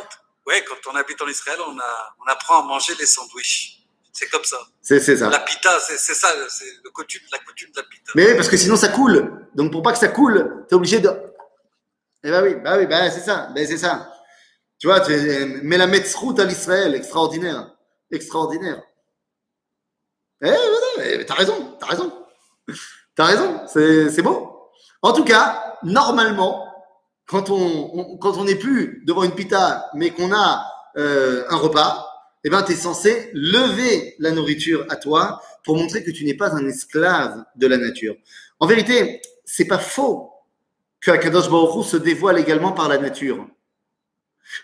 Oui, quand on habite en Israël, on, a, on apprend à manger les sandwichs. C'est comme ça. C'est ça. La pita, c'est ça, c'est le coutume, la coutume de la pita. Mais oui, parce que sinon ça coule. Donc pour pas que ça coule, tu es obligé de. Eh ben oui, bah oui, bah c'est ça, ben c'est ça. Tu vois, tu mets la route à l'Israël, extraordinaire extraordinaire. Eh, eh t'as raison, t'as raison. T'as raison, c'est beau. En tout cas, normalement, quand on, quand on n'est plus devant une pita, mais qu'on a euh, un repas, eh ben, tu es censé lever la nourriture à toi pour montrer que tu n'es pas un esclave de la nature. En vérité, c'est pas faux que Akadosh Baruch se dévoile également par la nature.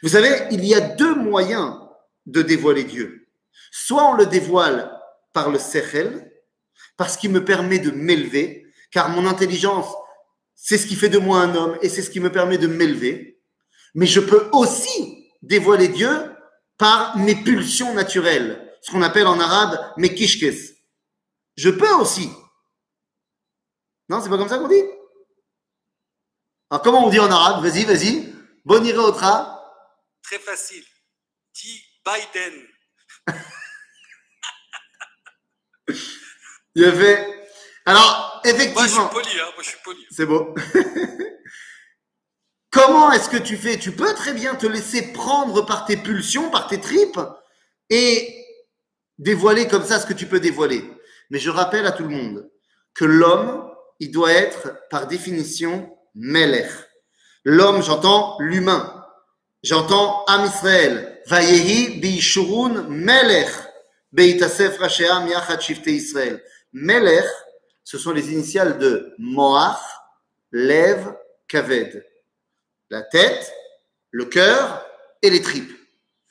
Vous savez, il y a deux moyens de dévoiler Dieu. Soit on le dévoile par le sechel, parce qu'il me permet de m'élever, car mon intelligence, c'est ce qui fait de moi un homme et c'est ce qui me permet de m'élever. Mais je peux aussi dévoiler Dieu par mes pulsions naturelles, ce qu'on appelle en arabe mes kishkes. Je peux aussi. Non, c'est pas comme ça qu'on dit? Alors comment on dit en arabe? Vas-y, vas-y. Boniré otra. Très facile. Dis Biden. Il y avait. Alors, effectivement. Moi, je suis poli, hein. Moi, je suis poli. C'est beau. Comment est-ce que tu fais? Tu peux très bien te laisser prendre par tes pulsions, par tes tripes, et dévoiler comme ça ce que tu peux dévoiler. Mais je rappelle à tout le monde que l'homme, il doit être par définition melech. L'homme, j'entends l'humain. J'entends Am Israël. Vayehi biishurun melech. Beitasef Rasheam Yachat Shifte Israël. Melech, ce sont les initiales de Moach, Lev, Kaved. La tête, le cœur et les tripes.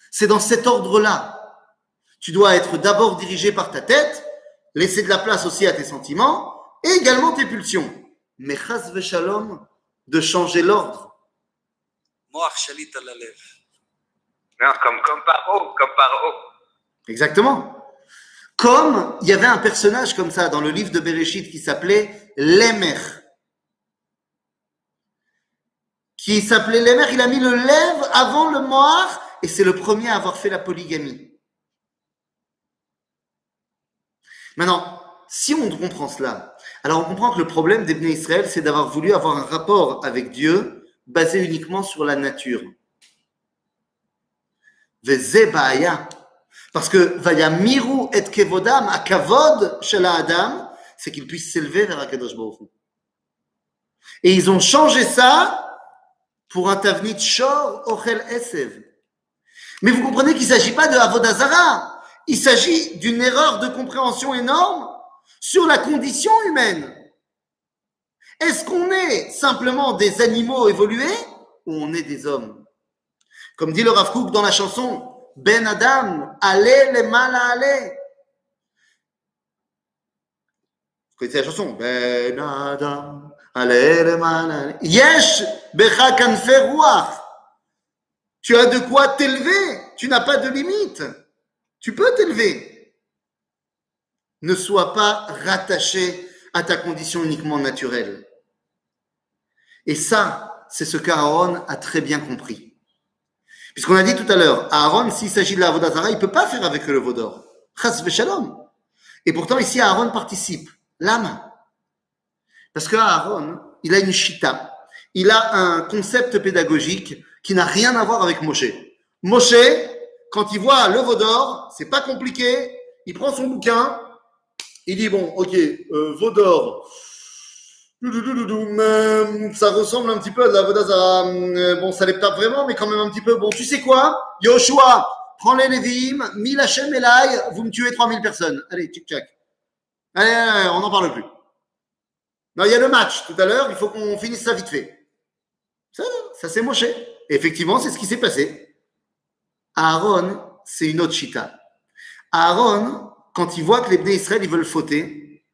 C'est dans cet ordre-là. Tu dois être d'abord dirigé par ta tête, laisser de la place aussi à tes sentiments et également tes pulsions. Mais chas shalom de changer l'ordre. Non, comme, comme par comme par Exactement. Comme il y avait un personnage comme ça dans le livre de Bereshit qui s'appelait Lemer. Qui s'appelait Lemer, il a mis le lèvre avant le moir et c'est le premier à avoir fait la polygamie. Maintenant, si on comprend cela, alors on comprend que le problème des Israël, c'est d'avoir voulu avoir un rapport avec Dieu basé uniquement sur la nature. Parce que Vayamiru et Kevodam, à Kavod chez Adam, c'est qu'il puisse s'élever vers Akadosh Baruch Et ils ont changé ça pour un Tavnit Shor Ochel Esev. Mais vous comprenez qu'il ne s'agit pas de Avodazara. Il s'agit d'une erreur de compréhension énorme sur la condition humaine. Est-ce qu'on est simplement des animaux évolués ou on est des hommes? Comme dit le Rav Kook dans la chanson, ben Adam, allez les mal à aller. Vous connaissez la chanson? Ben Adam, allez les mal à aller. Yesh becha Tu as de quoi t'élever. Tu n'as pas de limite. Tu peux t'élever. Ne sois pas rattaché à ta condition uniquement naturelle. Et ça, c'est ce qu'Aaron a très bien compris. Puisqu'on a dit tout à l'heure, Aaron, s'il s'agit de la Vodazara, il ne peut pas faire avec le Vaudor. Chas Shalom. Et pourtant, ici, Aaron participe. L'âme. Parce que Aaron, il a une chita. Il a un concept pédagogique qui n'a rien à voir avec Moshe. Moshe, quand il voit le veau d'or, c'est pas compliqué, il prend son bouquin, il dit bon, ok, euh, veau d'or, Doudoudoudou, euh, ça ressemble un petit peu à de la Vodazara. Euh, Bon, ça les tape vraiment, mais quand même un petit peu. Bon, tu sais quoi? Yoshua, prends les Lévi'im, mille Hachem et vous me tuez 3000 personnes. Allez, tchic-tchac. Allez, allez, on n'en parle plus. Non, il y a le match tout à l'heure, il faut qu'on finisse ça vite fait. Ça, ça s'est moché. Effectivement, c'est ce qui s'est passé. Aaron, c'est une autre chita. Aaron, quand il voit que les Bnei Israël, ils veulent fauter,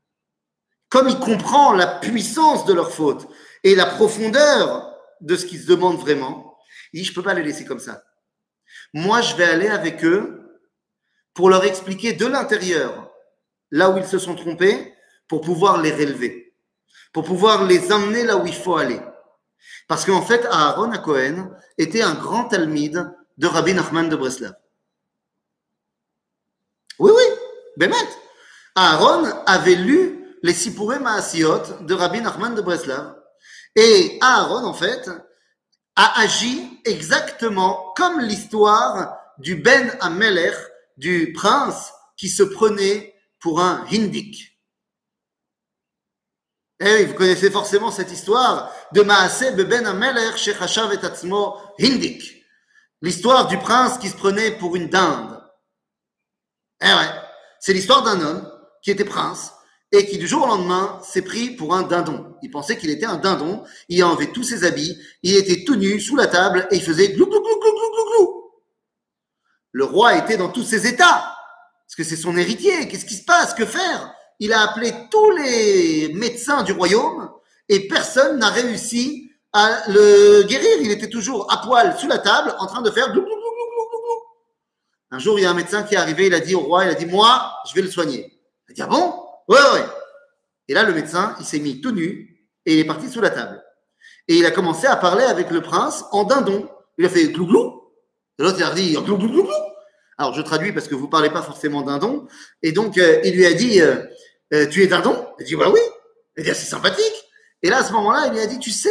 comme il comprend la puissance de leur faute et la profondeur de ce qu'ils se demandent vraiment, il dit, je ne peux pas les laisser comme ça. Moi, je vais aller avec eux pour leur expliquer de l'intérieur là où ils se sont trompés, pour pouvoir les relever, pour pouvoir les emmener là où il faut aller. Parce qu'en fait, Aaron à Cohen était un grand talmide de Rabbi Nachman de Breslav. Oui, oui, Bémet. Aaron avait lu les Sipuré Maasiot de Rabbi Nachman de Breslav. Et Aaron, en fait, a agi exactement comme l'histoire du Ben Amelech, du prince qui se prenait pour un Hindik. Eh oui, vous connaissez forcément cette histoire de Maaseh Ben Amelech Shechashav et Atzmo Hindik. L'histoire du prince qui se prenait pour une dinde. Eh ouais, c'est l'histoire d'un homme qui était prince et qui du jour au lendemain s'est pris pour un dindon. Il pensait qu'il était un dindon, il a enlevé tous ses habits, il était tout nu sous la table et il faisait glou glou glou glou glou glou. Le roi était dans tous ses états, parce que c'est son héritier, qu'est-ce qui se passe, que faire? Il a appelé tous les médecins du royaume et personne n'a réussi à le guérir. Il était toujours à poil sous la table en train de faire glou glou. Un jour, il y a un médecin qui est arrivé, il a dit au roi, il a dit, moi, je vais le soigner. Il a dit, ah bon? Ouais, ouais. Et là, le médecin, il s'est mis tout nu et il est parti sous la table. Et il a commencé à parler avec le prince en dindon. Il a fait glou glou. Et l'autre, il a dit glou glou. Alors, je traduis parce que vous parlez pas forcément dindon. Et donc, euh, il lui a dit euh, euh, Tu es dindon? Il a dit Bah oui. Il a dit ah, C'est sympathique. Et là, à ce moment-là, il lui a dit Tu sais,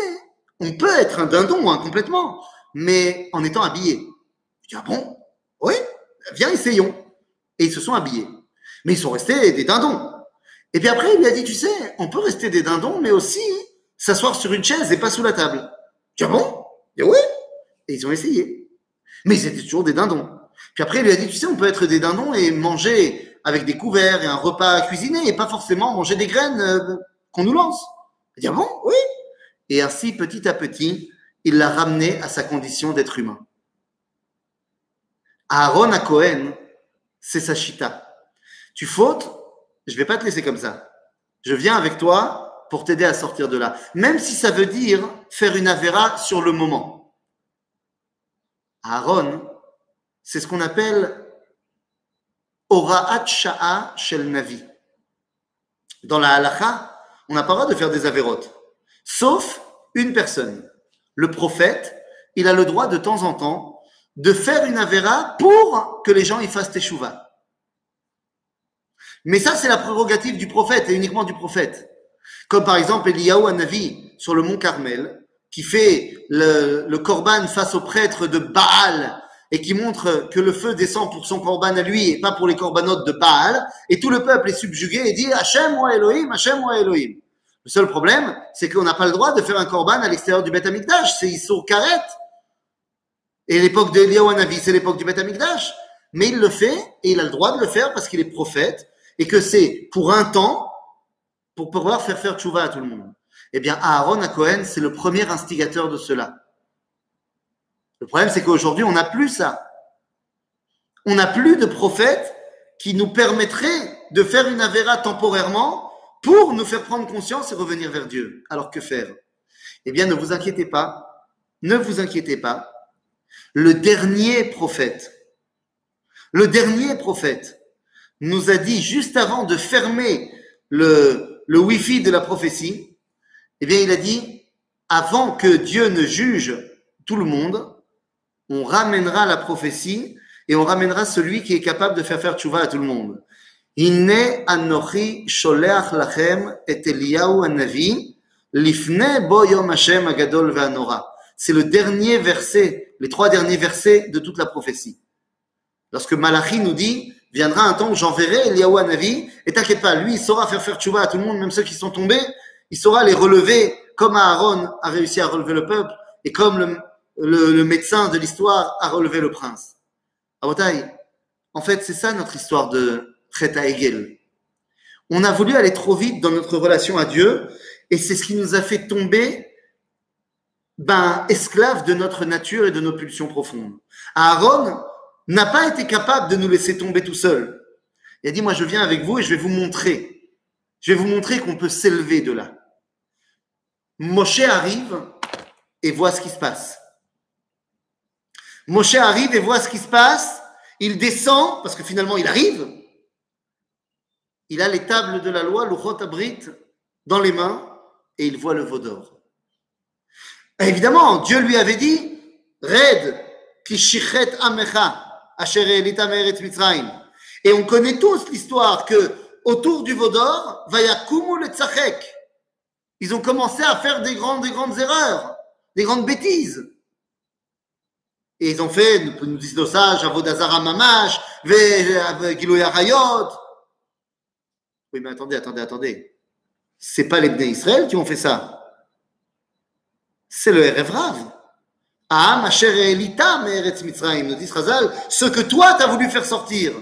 on peut être un dindon hein, complètement, mais en étant habillé. Il dit Ah bon? Oui, viens, essayons. Et ils se sont habillés. Mais ils sont restés des dindons. Et puis après, il lui a dit, tu sais, on peut rester des dindons, mais aussi s'asseoir sur une chaise et pas sous la table. Tu bon? Il oui. Et ils ont essayé. Mais ils étaient toujours des dindons. Puis après, il lui a dit, tu sais, on peut être des dindons et manger avec des couverts et un repas cuisiné et pas forcément manger des graines euh, qu'on nous lance. Il dit, ah bon? Oui. Et ainsi, petit à petit, il l'a ramené à sa condition d'être humain. Aaron à Cohen, c'est sa chita. Tu fautes, je vais pas te laisser comme ça. Je viens avec toi pour t'aider à sortir de là. Même si ça veut dire faire une avéra sur le moment. Aaron, c'est ce qu'on appelle Ora'at Sha'a Shel Navi. Dans la halakha, on n'a pas le droit de faire des avérotes. Sauf une personne. Le prophète, il a le droit de temps en temps de faire une avéra pour que les gens y fassent teshuva. Mais ça, c'est la prérogative du prophète et uniquement du prophète. Comme par exemple Eliyahu Hanavi sur le mont Carmel, qui fait le, le korban face au prêtre de Baal et qui montre que le feu descend pour son korban à lui et pas pour les corbanotes de Baal, et tout le peuple est subjugué et dit Hachem ou Elohim, Hachem ou Elohim. Le seul problème, c'est qu'on n'a pas le droit de faire un korban à l'extérieur du Beth Amikdash, c'est Issur Karet. Et l'époque d'Eliyahu Hanavi, c'est l'époque du Beth Amikdash. Mais il le fait, et il a le droit de le faire parce qu'il est prophète, et que c'est pour un temps, pour pouvoir faire faire tchouva à tout le monde. Eh bien, Aaron à Cohen, c'est le premier instigateur de cela. Le problème, c'est qu'aujourd'hui, on n'a plus ça. On n'a plus de prophète qui nous permettrait de faire une avéra temporairement pour nous faire prendre conscience et revenir vers Dieu. Alors que faire? Eh bien, ne vous inquiétez pas. Ne vous inquiétez pas. Le dernier prophète, le dernier prophète nous a dit juste avant de fermer le, le Wi-Fi de la prophétie, eh bien, il a dit, avant que Dieu ne juge tout le monde, on ramènera la prophétie et on ramènera celui qui est capable de faire faire tchouva à tout le monde. Lachem et bo yom Hashem agadol c'est le dernier verset, les trois derniers versets de toute la prophétie. Lorsque Malachi nous dit, viendra un temps où j'enverrai Eliyahu Navi, et t'inquiète pas, lui, il saura faire faire tchouva à tout le monde, même ceux qui sont tombés, il saura les relever comme Aaron a réussi à relever le peuple, et comme le, médecin de l'histoire a relevé le prince. Abotai, en fait, c'est ça notre histoire de Cheta Egel. On a voulu aller trop vite dans notre relation à Dieu, et c'est ce qui nous a fait tomber ben, esclaves de notre nature et de nos pulsions profondes. Aaron n'a pas été capable de nous laisser tomber tout seul. Il a dit, moi je viens avec vous et je vais vous montrer. Je vais vous montrer qu'on peut s'élever de là. Moshe arrive et voit ce qui se passe. Moshe arrive et voit ce qui se passe. Il descend, parce que finalement il arrive. Il a les tables de la loi, le Abrit, dans les mains et il voit le veau d'or. Évidemment, Dieu lui avait dit Red, kishichet amecha, mitzrayim. Et on connaît tous l'histoire que autour du veau d'or, vayakumu le tzachek. Ils ont commencé à faire des grandes, des grandes erreurs, des grandes bêtises. Et ils ont fait, nous disent nos sages, Avodazara Mamash, Giloya Rayot. Oui, mais attendez, attendez, attendez. C'est pas les Bnei Israël qui ont fait ça. C'est le Erev Rav. Ah, Elita, Meretz Mitzrayim, nous dit Chazal, ce que toi t'as voulu faire sortir.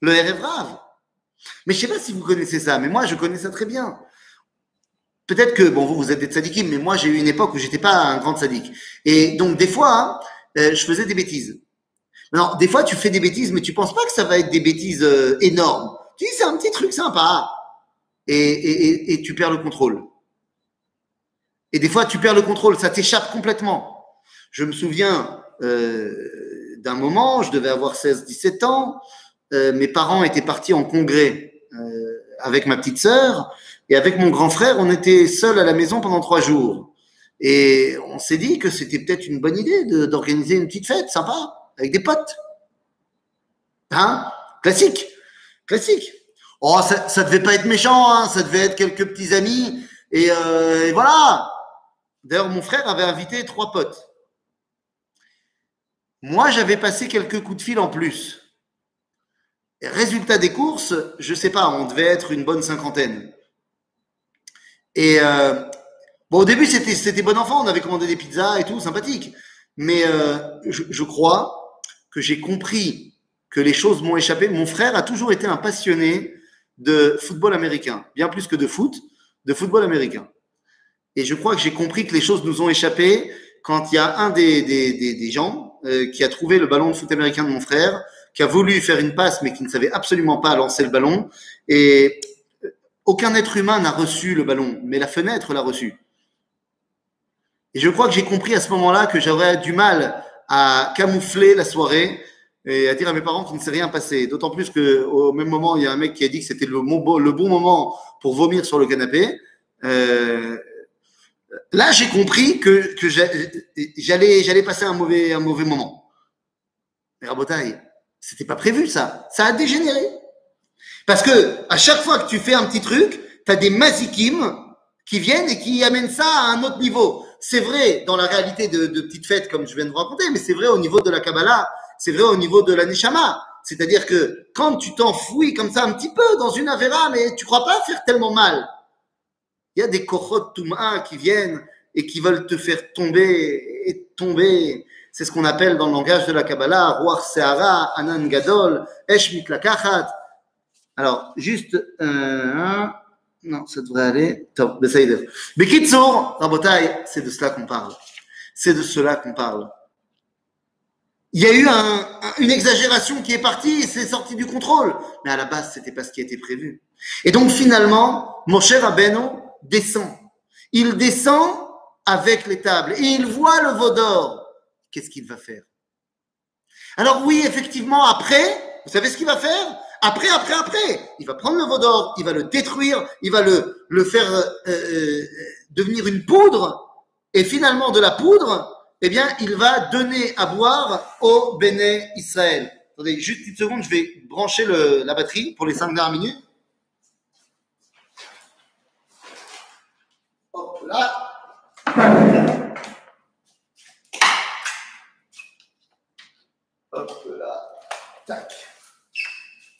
Le Erev Rav. Mais je sais pas si vous connaissez ça, mais moi je connais ça très bien. Peut-être que, bon, vous, vous êtes des tzadikim, mais moi, j'ai eu une époque où j'étais pas un grand tzadik. Et donc, des fois, hein, euh, je faisais des bêtises. Alors, des fois, tu fais des bêtises, mais tu penses pas que ça va être des bêtises euh, énormes. Tu dis, c'est un petit truc sympa. Et, et, et, tu perds le contrôle. Et des fois, tu perds le contrôle, ça t'échappe complètement. Je me souviens euh, d'un moment, je devais avoir 16-17 ans, euh, mes parents étaient partis en congrès euh, avec ma petite sœur, et avec mon grand frère, on était seuls à la maison pendant trois jours. Et on s'est dit que c'était peut-être une bonne idée d'organiser une petite fête sympa, avec des potes. Hein? Classique. Classique. Oh, ça, ça devait pas être méchant, hein, ça devait être quelques petits amis. Et, euh, et voilà. D'ailleurs, mon frère avait invité trois potes. Moi, j'avais passé quelques coups de fil en plus. Résultat des courses, je sais pas, on devait être une bonne cinquantaine. Et euh, au début, c'était, bon enfant, on avait commandé des pizzas et tout, sympathique. Mais euh, je, crois que j'ai compris que les choses m'ont échappé. Mon frère a toujours été un passionné de football américain, bien plus que de foot, de football américain. Et je crois que j'ai compris que les choses nous ont échappé quand il y a un des, des, des, gens euh, qui a trouvé le ballon de foot américain de mon frère, qui a voulu faire une passe, mais qui ne savait absolument pas lancer le ballon. Et aucun être humain n'a reçu le ballon, mais la fenêtre l'a reçu. Et je crois que j'ai compris à ce moment-là que j'aurais du mal à camoufler la soirée et à dire à mes parents qu'il ne s'est rien passé. D'autant plus qu'au même moment, il y a un mec qui a dit que c'était le, le, bon moment pour vomir sur le canapé. Euh, là, j'ai compris que, que j'allais, j'allais passer un mauvais, un mauvais moment. Mais Rabotaille, c'était pas prévu ça. Ça a dégénéré. Parce que à chaque fois que tu fais un petit truc, tu as des mazikim qui viennent et qui amènent ça à un autre niveau. C'est vrai dans la réalité de, de petites fêtes comme je viens de vous raconter, mais c'est vrai au niveau de la Kabbalah, c'est vrai au niveau de la Neshama. C'est-à-dire que quand tu t'enfouis comme ça un petit peu dans une Avera, mais tu crois pas faire tellement mal. Il y a des Kochot Touma qui viennent et qui veulent te faire tomber et tomber. C'est ce qu'on appelle dans le langage de la Kabbalah, Ruach Seara, Anan Gadol, Esh Mitlakachat. Alors, juste un. Non, ça devrait aller. Top. Bekitsour, Rabotai, c'est de cela qu'on parle. C'est de cela qu'on parle. Il y a eu un, une exagération qui est partie c'est sorti du contrôle. Mais à la base, c'était pas ce qui était prévu. Et donc, finalement, mon cher Abeno descend. Il descend avec les tables et il voit le veau d'or. Qu'est-ce qu'il va faire? Alors oui, effectivement, après, vous savez ce qu'il va faire? Après, après, après, il va prendre le veau d'or, il va le détruire, il va le, le faire euh, euh, devenir une poudre, et finalement de la poudre, eh bien, il va donner à boire au Béné Israël. Attendez, juste une seconde, je vais brancher la batterie pour les cinq dernières minutes. Hop là. Tac.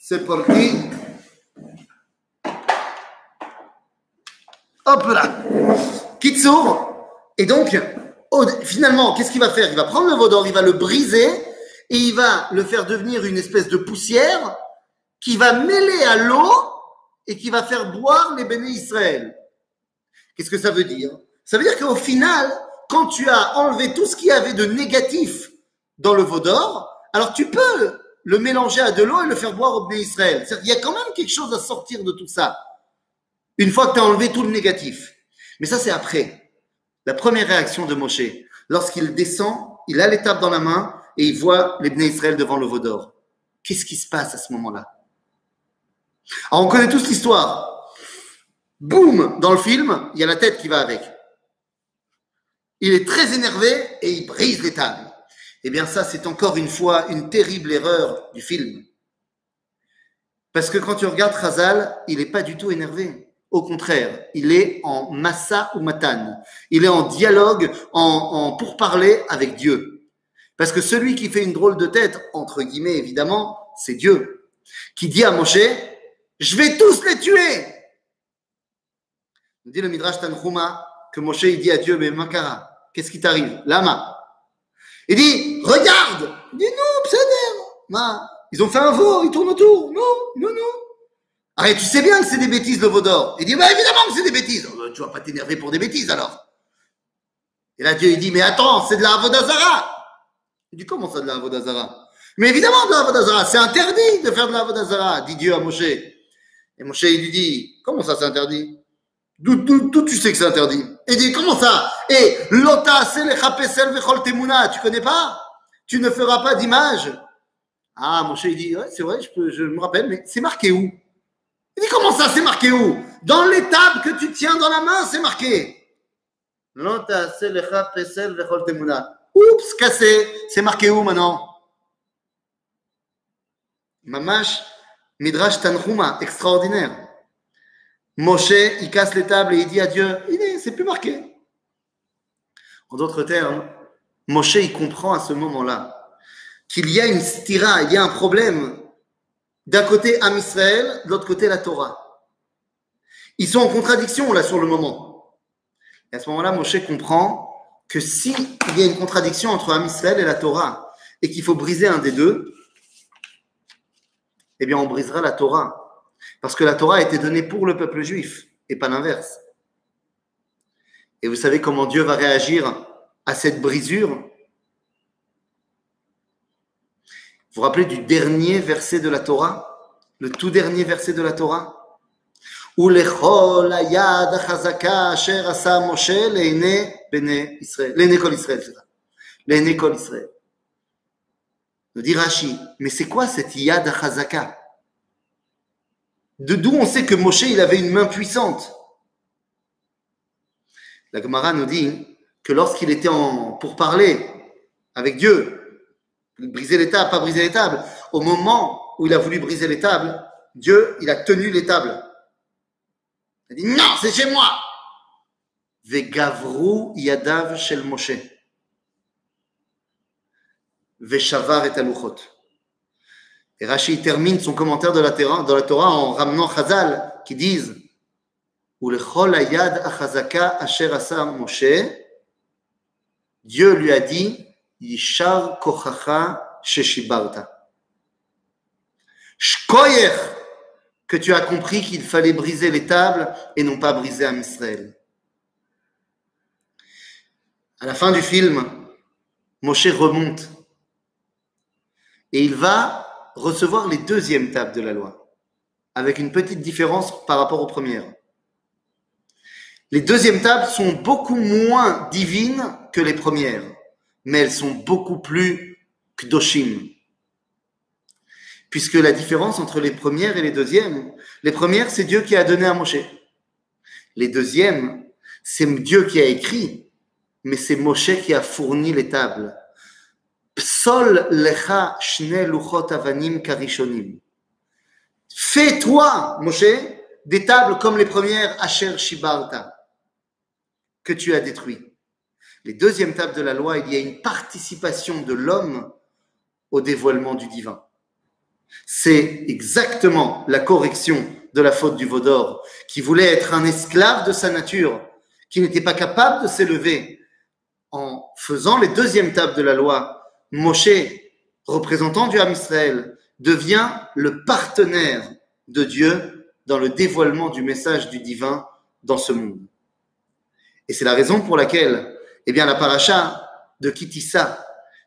C'est parti. Hop là. Kitsour. Et donc, oh, finalement, qu'est-ce qu'il va faire? Il va prendre le vaudor, il va le briser et il va le faire devenir une espèce de poussière qui va mêler à l'eau et qui va faire boire les bénis Israël. Qu'est-ce que ça veut dire? Ça veut dire qu'au final, quand tu as enlevé tout ce qu'il y avait de négatif dans le veau d'or, alors tu peux le mélanger à de l'eau et le faire boire au béné Israël. Qu'il y a quand même quelque chose à sortir de tout ça. Une fois que tu as enlevé tout le négatif. Mais ça, c'est après. La première réaction de Moshe, lorsqu'il descend, il a l'étape dans la main et il voit les béné Israël devant le veau d'or. Qu'est-ce qui se passe à ce moment-là? Alors, on connaît tous l'histoire. Boum Dans le film, il y a la tête qui va avec. Il est très énervé et il brise les tables. Eh bien, ça, c'est encore une fois une terrible erreur du film. Parce que quand tu regardes Khazal, il n'est pas du tout énervé. Au contraire, il est en massa ou matan. Il est en dialogue, en, en pourparler avec Dieu. Parce que celui qui fait une drôle de tête, entre guillemets évidemment, c'est Dieu. Qui dit à Moshe, je vais tous les tuer. Nous dit le Midrash Tanchuma que Moshe il dit à Dieu, mais Makara, qu'est-ce qui t'arrive? Lama. Il dit, regarde Il dit, non, pseudo. Ma, Ils ont fait un veau, ils tournent autour. Non, non, non. Arrête, tu sais bien que c'est des bêtises le veau d'or. Il dit, bah évidemment que c'est des bêtises. Oh, tu vas pas t'énerver pour des bêtises alors. Et là, Dieu, il dit, mais attends, c'est de la Avodazara. Il dit, comment ça de la Avodazara Mais évidemment de la Avodazara, c'est interdit de faire de la Avodazara, dit Dieu à Moshe. Et Moshe, il lui dit, comment ça c'est interdit? D'où, tu sais que c'est interdit? Il dit, comment ça? Et lota selechapesel vechol temuna, tu connais pas? Tu ne feras pas d'image? Ah, Moshe, il dit, ouais, c'est vrai, je, me rappelle, mais c'est marqué où? Il dit, comment ça, c'est marqué où? Dans l'étape que tu tiens dans la main, c'est marqué. Lota selechapesel vechol temuna. Oups, cassé. C'est marqué où maintenant? Mamash, Midrash Tanhuma, extraordinaire. Moshe, il casse les tables et il dit à Dieu, il est, c'est plus marqué. En d'autres termes, Moshe, il comprend à ce moment-là qu'il y a une stira, il y a un problème. D'un côté, Am Israël, de l'autre côté, la Torah. Ils sont en contradiction là sur le moment. Et à ce moment-là, Moshe comprend que s'il y a une contradiction entre Am Israël et la Torah et qu'il faut briser un des deux, eh bien, on brisera la Torah. Parce que la Torah a été donnée pour le peuple juif et pas l'inverse. Et vous savez comment Dieu va réagir à cette brisure? Vous vous rappelez du dernier verset de la Torah? Le tout dernier verset de la Torah? Nous dit Rashi, mais c'est quoi cette Yad Chazaka? De d'où on sait que Moshe il avait une main puissante La Gemara nous dit que lorsqu'il était en, pour parler avec Dieu, briser les tables, pas briser les au moment où il a voulu briser les tables, Dieu il a tenu les tables. Il a dit non, c'est chez moi. Vegavru yadav shel Moshe. Veshavar et aluchot. Et Rashi termine son commentaire de la, Torah, en ramenant Chazal qui disent Moshe. Dieu lui a dit Yishar kochacha sheshibarta. Shkoyer que tu as compris qu'il fallait briser les tables et non pas briser Israël. À la fin du film, Moshe remonte et il va recevoir les deuxièmes tables de la loi, avec une petite différence par rapport aux premières. Les deuxièmes tables sont beaucoup moins divines que les premières, mais elles sont beaucoup plus kdoshim. Puisque la différence entre les premières et les deuxièmes, les premières, c'est Dieu qui a donné à Moshe. Les deuxièmes, c'est Dieu qui a écrit, mais c'est Moshe qui a fourni les tables. Psol lecha shne luchot avanim karishonim. Fais-toi, Moshe, des tables comme les premières Asher Shibarta, que tu as détruit. Les deuxièmes tables de la loi, il y a une participation de l'homme au dévoilement du divin. C'est exactement la correction de la faute du Vaudor, qui voulait être un esclave de sa nature, qui n'était pas capable de s'élever. En faisant les deuxièmes tables de la loi, Moshe, représentant du Ham Israël, devient le partenaire de Dieu dans le dévoilement du message du divin dans ce monde. Et c'est la raison pour laquelle, eh bien, la paracha de Kitissa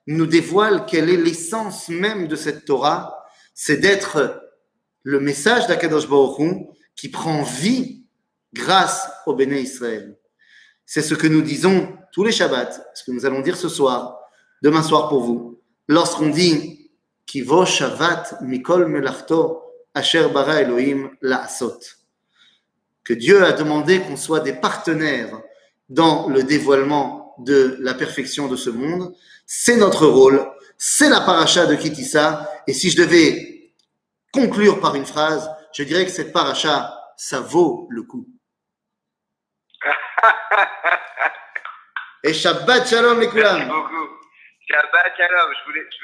nous dévoile quelle est l'essence même de cette Torah, c'est d'être le message d'Akadosh Baruch qui prend vie grâce au Béné Israël. C'est ce que nous disons tous les Shabbats, ce que nous allons dire ce soir, demain soir pour vous, lorsqu'on dit Kivo Shabbat Mikol Melachto Asher Bara Elohim La'asot. Que Dieu a demandé qu'on soit des partenaires dans le dévoilement de la perfection de ce monde. C'est notre rôle, c'est la paracha de Kitissa. Et si je devais conclure par une phrase, je dirais que cette paracha, ça vaut le coup. Et Shabbat Shalom les Merci beaucoup. Shabbat Shalom. Je voulais, je